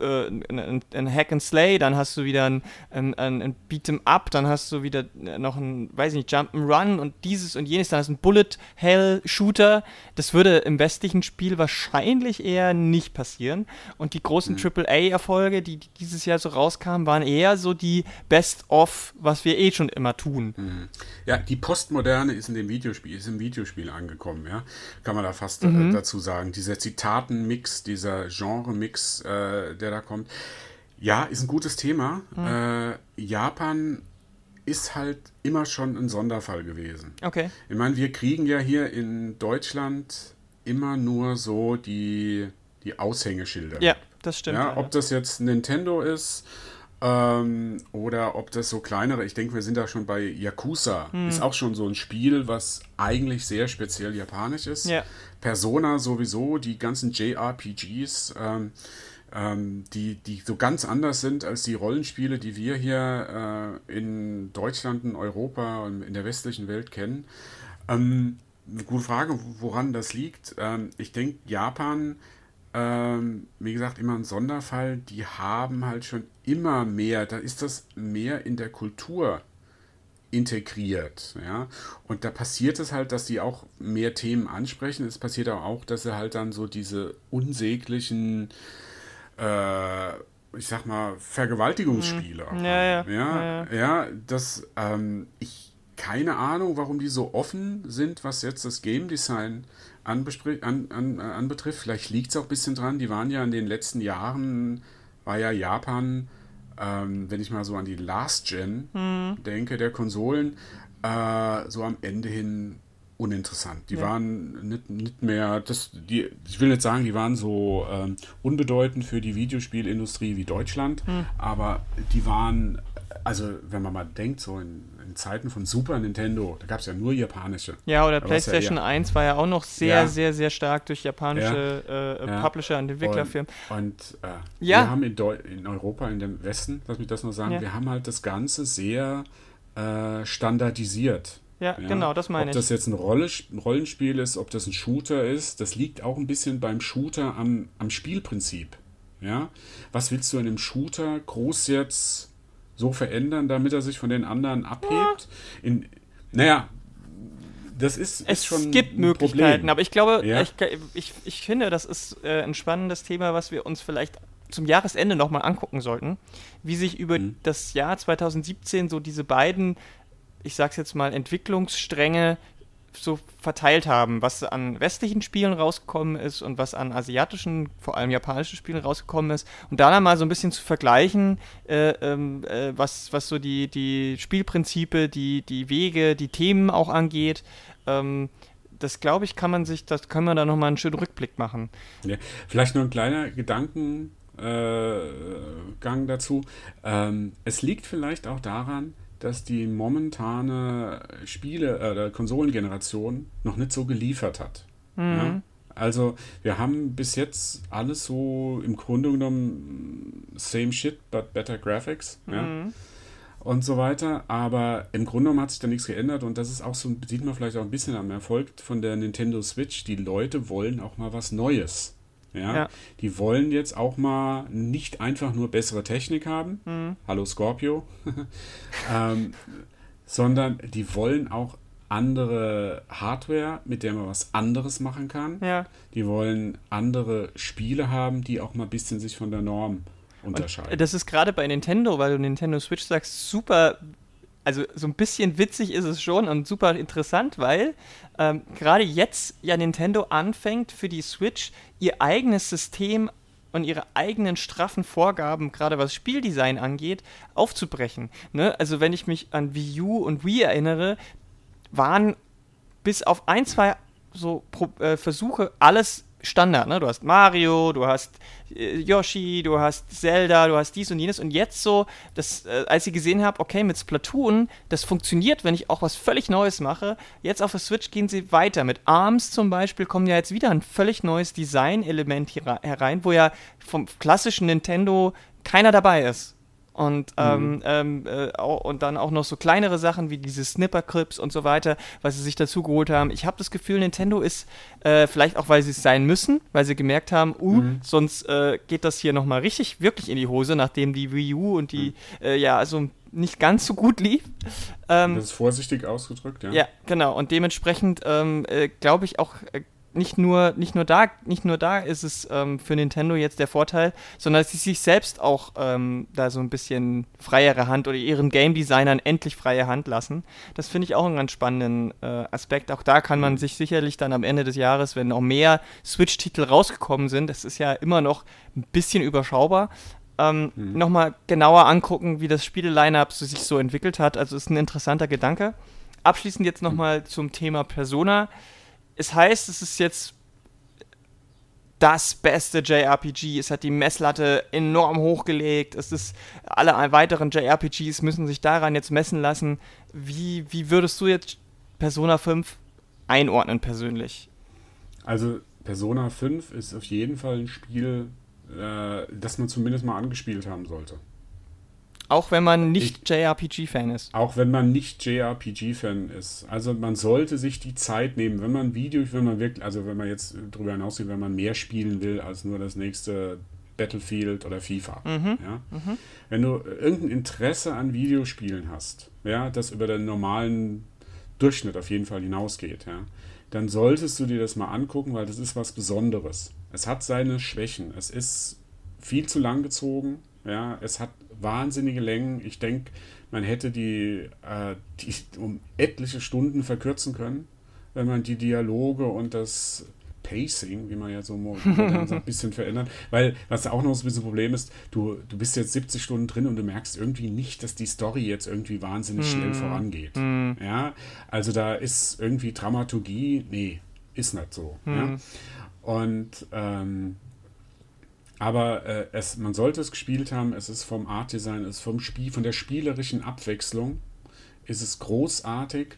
äh, ein, ein, Hack and Slay, dann hast du wieder ein, ein, ein Beat'em Up, dann hast du wieder noch ein, weiß ich nicht, Jump'n'Run und dieses und jenes, dann hast du einen Bullet Hell Shooter. Das würde im westlichen Spiel wahrscheinlich eher nicht passieren. Und die großen mhm. AAA-Erfolge, die, die, dieses Jahr so rauskamen, waren eher so die Best-of, was wir eh schon immer tun. Mhm. Ja, die Postmoderne ist in dem Videospiel, ist im Videospiel angekommen, ja. Kann man da fast äh, mhm. dazu sagen. Dieser Zitatenmix, dieser Genre-Mix, äh, der der da kommt. Ja, ist ein gutes Thema. Mhm. Äh, Japan ist halt immer schon ein Sonderfall gewesen. Okay. Ich meine, wir kriegen ja hier in Deutschland immer nur so die, die Aushängeschilder. Ja, das stimmt. Ja, ob das jetzt Nintendo ist ähm, oder ob das so kleinere, ich denke, wir sind da schon bei Yakuza. Hm. Ist auch schon so ein Spiel, was eigentlich sehr speziell japanisch ist. Ja. Persona sowieso, die ganzen JRPGs. Ähm, ähm, die, die so ganz anders sind als die Rollenspiele, die wir hier äh, in Deutschland, in Europa und in der westlichen Welt kennen. Ähm, gute Frage, woran das liegt. Ähm, ich denke, Japan, ähm, wie gesagt, immer ein Sonderfall. Die haben halt schon immer mehr, da ist das mehr in der Kultur integriert, ja. Und da passiert es halt, dass die auch mehr Themen ansprechen. Es passiert auch, dass sie halt dann so diese unsäglichen ich sag mal, Vergewaltigungsspiele. Mhm. Ja, ja, ja, ja. Ja, das, ähm, ich, keine Ahnung, warum die so offen sind, was jetzt das Game Design an, an, anbetrifft. Vielleicht liegt es auch ein bisschen dran, die waren ja in den letzten Jahren, war ja Japan, ähm, wenn ich mal so an die Last Gen mhm. denke, der Konsolen, äh, so am Ende hin uninteressant. Die ja. waren nicht, nicht mehr, das, die, ich will nicht sagen, die waren so ähm, unbedeutend für die Videospielindustrie wie Deutschland, hm. aber die waren, also wenn man mal denkt, so in, in Zeiten von Super Nintendo, da gab es ja nur japanische. Ja, oder da PlayStation ja, 1 war ja auch noch sehr, ja. sehr, sehr stark durch japanische äh, Publisher und Entwicklerfirmen. Und, und äh, wir haben in, in, Europa, in dem Westen, lass mich das nur sagen, wir haben halt das Ganze sehr äh, standardisiert. Ja, ja, genau, das meine ich. Ob das jetzt ein, Rolle, ein, Rollenspiel ist, ob das ein Shooter ist, das liegt auch ein bisschen beim Shooter am, am Spielprinzip. Ja? Was willst du in einem Shooter groß jetzt so verändern, damit er sich von den anderen abhebt? Ja. In, naja, das ist, es ist schon. Es gibt Möglichkeiten, Problem. aber ich glaube, ja? ich, ich, ich finde, das ist äh, ein spannendes Thema, was wir uns vielleicht zum Jahresende nochmal angucken sollten, wie sich über mhm. das Jahr 2017 so diese beiden ich sag's jetzt mal, Entwicklungsstränge so verteilt haben, was an westlichen Spielen rausgekommen ist und was an asiatischen, vor allem japanischen Spielen rausgekommen ist. Und da dann mal so ein bisschen zu vergleichen, äh, ähm, äh, was, was so die, die Spielprinzipe, die, die Wege, die Themen auch angeht. Ähm, das glaube ich, kann man sich, das können wir da nochmal einen schönen Rückblick machen. Ja, vielleicht nur ein kleiner Gedankengang äh, dazu. Ähm, es liegt vielleicht auch daran, dass die momentane Spiele- äh, oder Konsolengeneration noch nicht so geliefert hat. Mhm. Ja? Also wir haben bis jetzt alles so im Grunde genommen same shit, but better graphics. Mhm. Ja? und so weiter. Aber im Grunde genommen hat sich da nichts geändert und das ist auch so, sieht man vielleicht auch ein bisschen am Erfolg von der Nintendo Switch. Die Leute wollen auch mal was Neues. Ja? ja. Die wollen jetzt auch mal nicht einfach nur bessere Technik haben. Mhm. Hallo Scorpio. ähm, sondern die wollen auch andere Hardware, mit der man was anderes machen kann. Ja. Die wollen andere Spiele haben, die auch mal ein bisschen sich von der Norm unterscheiden. Und das ist gerade bei Nintendo, weil du Nintendo Switch sagst, super. Also so ein bisschen witzig ist es schon und super interessant, weil ähm, gerade jetzt ja Nintendo anfängt für die Switch ihr eigenes System und ihre eigenen straffen Vorgaben, gerade was Spieldesign angeht, aufzubrechen. Ne? Also wenn ich mich an Wii U und Wii erinnere, waren bis auf ein, zwei so Pro äh, Versuche alles Standard, ne? Du hast Mario, du hast äh, Yoshi, du hast Zelda, du hast dies und jenes und jetzt so, dass, äh, als ich gesehen habe, okay, mit Splatoon, das funktioniert, wenn ich auch was völlig Neues mache. Jetzt auf der Switch gehen sie weiter. Mit ARMS zum Beispiel kommt ja jetzt wieder ein völlig neues Design-Element herein, wo ja vom klassischen Nintendo keiner dabei ist. Und, mhm. ähm, ähm äh, und dann auch noch so kleinere Sachen wie diese Snipper-Clips und so weiter, was sie sich dazu geholt haben. Ich habe das Gefühl, Nintendo ist, äh, vielleicht auch, weil sie es sein müssen, weil sie gemerkt haben, uh, mhm. sonst äh, geht das hier nochmal richtig, wirklich in die Hose, nachdem die Wii U und die, mhm. Äh, ja, also nicht ganz so gut lief. Ähm, das ist vorsichtig ausgedrückt, ja. Ja, genau. Und dementsprechend ähm, äh, glaube ich auch äh, nicht nur, nicht nur da, nicht nur da ist es ähm, für Nintendo jetzt der Vorteil, sondern dass sie sich selbst auch ähm, da so ein bisschen freiere Hand oder ihren Game Designern endlich freie Hand lassen. Das finde ich auch einen ganz spannenden äh, Aspekt. Auch da kann man sich sicherlich dann am Ende des Jahres, wenn noch mehr Switch-Titel rausgekommen sind, das ist ja immer noch ein bisschen überschaubar, ähm, mhm. nochmal genauer angucken, wie das Spiele-Line-Up sich so entwickelt hat. Also ist ein interessanter Gedanke. Abschließend jetzt nochmal zum Thema Persona es heißt, es ist jetzt das beste JRPG. Es hat die Messlatte enorm hochgelegt. Es ist alle weiteren JRPGs müssen sich daran jetzt messen lassen. Wie, wie würdest du jetzt Persona 5 einordnen persönlich? Also Persona 5 ist auf jeden Fall ein Spiel, äh, das man zumindest mal angespielt haben sollte. Auch wenn man nicht JRPG-Fan ist. Auch wenn man nicht JRPG-Fan ist. Also man sollte sich die Zeit nehmen, wenn man Video, wenn man wirklich, also wenn man jetzt darüber hinausgeht, wenn man mehr spielen will als nur das nächste Battlefield oder FIFA. Mhm. Ja? Mhm. Wenn du irgendein Interesse an Videospielen hast, ja, das über den normalen Durchschnitt auf jeden Fall hinausgeht, ja, dann solltest du dir das mal angucken, weil das ist was Besonderes. Es hat seine Schwächen. Es ist viel zu lang gezogen. Ja, es hat wahnsinnige Längen. Ich denke, man hätte die, äh, die um etliche Stunden verkürzen können, wenn man die Dialoge und das Pacing, wie man ja so modern ein bisschen verändert. Weil, was auch noch so ein bisschen Problem ist, du, du bist jetzt 70 Stunden drin und du merkst irgendwie nicht, dass die Story jetzt irgendwie wahnsinnig mm. schnell vorangeht. Mm. Ja, also da ist irgendwie Dramaturgie, nee, ist nicht so. Mm. Ja? Und ähm, aber äh, es, man sollte es gespielt haben. Es ist vom Art Design, es ist vom Spiel, von der spielerischen Abwechslung ist es großartig.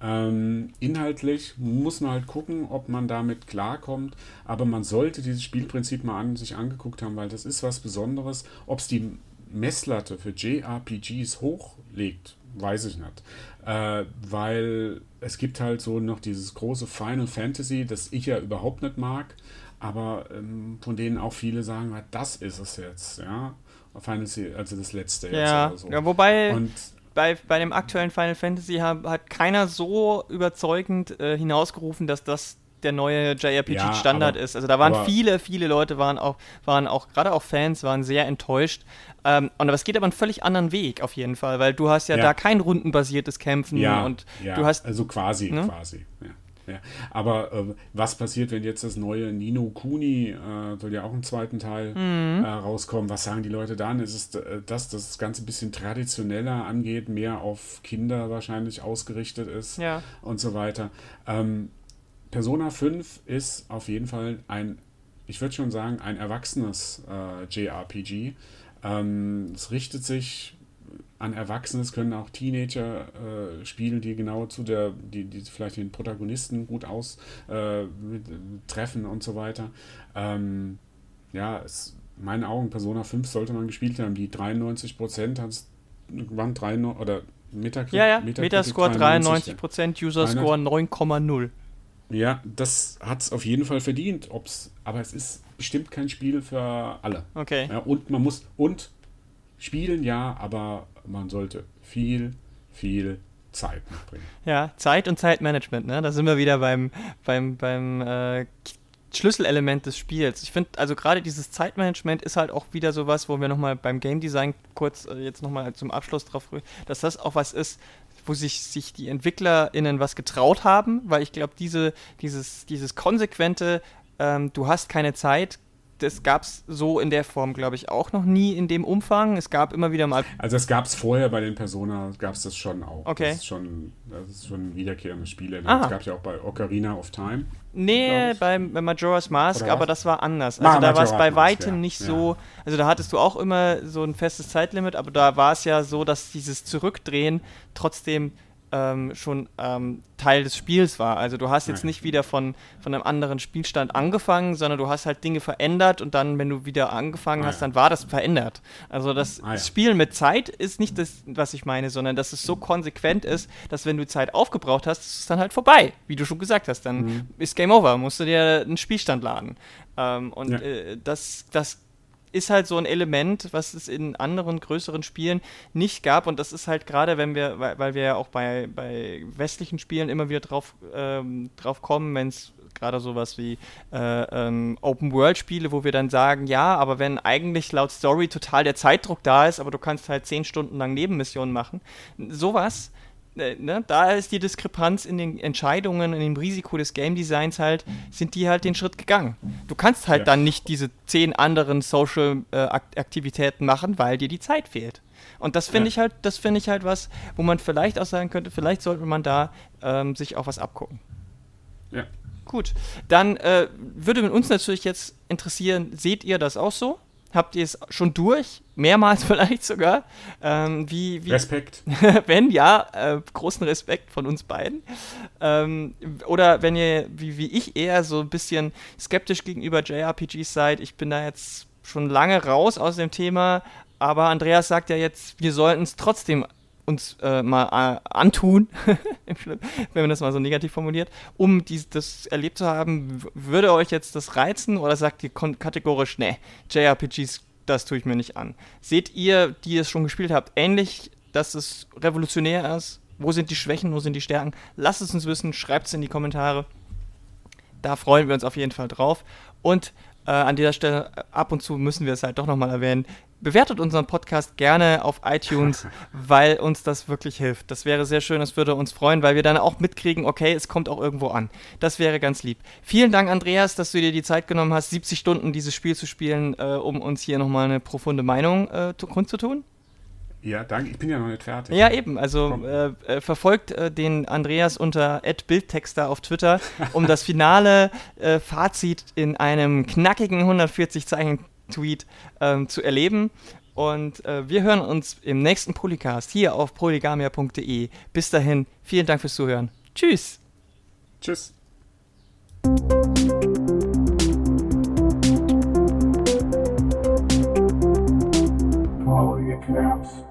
Ähm, inhaltlich muss man halt gucken, ob man damit klarkommt. Aber man sollte dieses Spielprinzip mal an sich angeguckt haben, weil das ist was Besonderes. Ob es die Messlatte für JRPGs hochlegt, weiß ich nicht. Äh, weil es gibt halt so noch dieses große Final Fantasy, das ich ja überhaupt nicht mag aber ähm, von denen auch viele sagen, das ist es jetzt, ja. Final Fantasy, also das letzte jetzt ja. oder so. Ja, wobei und bei, bei dem aktuellen Final Fantasy hat, hat keiner so überzeugend äh, hinausgerufen, dass das der neue JRPG-Standard ja, ist. Also da waren viele, viele Leute waren auch, waren auch, gerade auch Fans, waren sehr enttäuscht. Ähm, und aber es geht aber einen völlig anderen Weg auf jeden Fall, weil du hast ja, ja. da kein rundenbasiertes Kämpfen ja, und du hast. Also quasi, ne? quasi, ja. Ja, aber äh, was passiert, wenn jetzt das neue Nino Kuni, äh, soll ja auch im zweiten Teil mhm. äh, rauskommen? Was sagen die Leute dann? Ist es äh, das, dass das Ganze ein bisschen traditioneller angeht, mehr auf Kinder wahrscheinlich ausgerichtet ist ja. und so weiter? Ähm, Persona 5 ist auf jeden Fall ein, ich würde schon sagen, ein erwachsenes äh, JRPG. Ähm, es richtet sich an Erwachsene, es können auch Teenager äh, spielen, die genau zu der, die, die vielleicht den Protagonisten gut aus äh, treffen und so weiter. Ähm, ja, es, in meinen Augen, Persona 5 sollte man gespielt haben. Die 93 Prozent waren drei oder Metakritik, ja, ja, Metascore 93 Prozent, User Score 9,0. Ja, das hat es auf jeden Fall verdient. Ob's, aber es ist bestimmt kein Spiel für alle. Okay. Ja, und man muss, und spielen ja, aber man sollte viel, viel Zeit mitbringen. Ja, Zeit und Zeitmanagement, ne? Da sind wir wieder beim, beim, beim äh, Schlüsselelement des Spiels. Ich finde, also gerade dieses Zeitmanagement ist halt auch wieder sowas, wo wir nochmal beim Game Design kurz äh, jetzt nochmal zum Abschluss drauf, dass das auch was ist, wo sich, sich die EntwicklerInnen was getraut haben, weil ich glaube, diese, dieses, dieses konsequente, ähm, du hast keine Zeit, das gab es so in der Form, glaube ich, auch noch nie in dem Umfang. Es gab immer wieder mal. Also es gab es vorher bei den Persona, gab es das schon auch. Okay. Das ist schon, das ist schon wiederkehrende Spiele. Das gab es ja auch bei Ocarina of Time. Nee, bei Majora's Mask, aber das war anders. Also ah, da war es bei weitem ja. nicht so, also da hattest du auch immer so ein festes Zeitlimit, aber da war es ja so, dass dieses Zurückdrehen trotzdem ähm, schon ähm, Teil des Spiels war. Also du hast jetzt nicht wieder von, von einem anderen Spielstand angefangen, sondern du hast halt Dinge verändert und dann, wenn du wieder angefangen ah, hast, dann war das verändert. Also das ah, Spielen mit Zeit ist nicht das, was ich meine, sondern dass es so konsequent ist, dass wenn du Zeit aufgebraucht hast, ist es dann halt vorbei, wie du schon gesagt hast. Dann mhm. ist Game Over, musst du dir einen Spielstand laden. Ähm, und ja. äh, das, das ist halt so ein Element, was es in anderen größeren Spielen nicht gab. Und das ist halt gerade, wenn wir, weil, weil wir ja auch bei, bei westlichen Spielen immer wieder drauf, ähm, drauf kommen, wenn es gerade sowas wie äh, ähm, Open-World-Spiele, wo wir dann sagen, ja, aber wenn eigentlich laut Story total der Zeitdruck da ist, aber du kannst halt zehn Stunden lang Nebenmissionen machen, sowas ne, da ist die Diskrepanz in den Entscheidungen, in dem Risiko des Game Designs halt, sind die halt den Schritt gegangen. Du kannst halt ja. dann nicht diese zehn anderen Social äh, Aktivitäten machen, weil dir die Zeit fehlt. Und das finde ja. ich halt, das finde ich halt was, wo man vielleicht auch sagen könnte, vielleicht sollte man da ähm, sich auch was abgucken. Ja. Gut, dann äh, würde uns natürlich jetzt interessieren, seht ihr das auch so? Habt ihr es schon durch? Mehrmals vielleicht sogar? Ähm, wie, wie, Respekt. wenn ja, äh, großen Respekt von uns beiden. Ähm, oder wenn ihr, wie, wie ich, eher so ein bisschen skeptisch gegenüber JRPGs seid, ich bin da jetzt schon lange raus aus dem Thema, aber Andreas sagt ja jetzt, wir sollten es trotzdem uns äh, mal äh, antun, wenn man das mal so negativ formuliert, um dies, das erlebt zu haben, würde euch jetzt das reizen oder sagt ihr kategorisch, ne, JRPGs, das tue ich mir nicht an. Seht ihr, die es schon gespielt habt, ähnlich, dass es revolutionär ist? Wo sind die Schwächen, wo sind die Stärken? Lasst es uns wissen, schreibt es in die Kommentare. Da freuen wir uns auf jeden Fall drauf. Und äh, an dieser Stelle, ab und zu müssen wir es halt doch nochmal erwähnen, bewertet unseren Podcast gerne auf iTunes, weil uns das wirklich hilft. Das wäre sehr schön, das würde uns freuen, weil wir dann auch mitkriegen, okay, es kommt auch irgendwo an. Das wäre ganz lieb. Vielen Dank, Andreas, dass du dir die Zeit genommen hast, 70 Stunden dieses Spiel zu spielen, äh, um uns hier nochmal eine profunde Meinung äh, kundzutun. Ja, danke. Ich bin ja noch nicht fertig. Ja, eben. Also äh, äh, verfolgt äh, den Andreas unter @bildtexter auf Twitter, um das finale äh, Fazit in einem knackigen 140 Zeichen Tweet ähm, zu erleben. Und äh, wir hören uns im nächsten Polycast hier auf polygamia.de. Bis dahin, vielen Dank fürs Zuhören. Tschüss. Tschüss. Follow.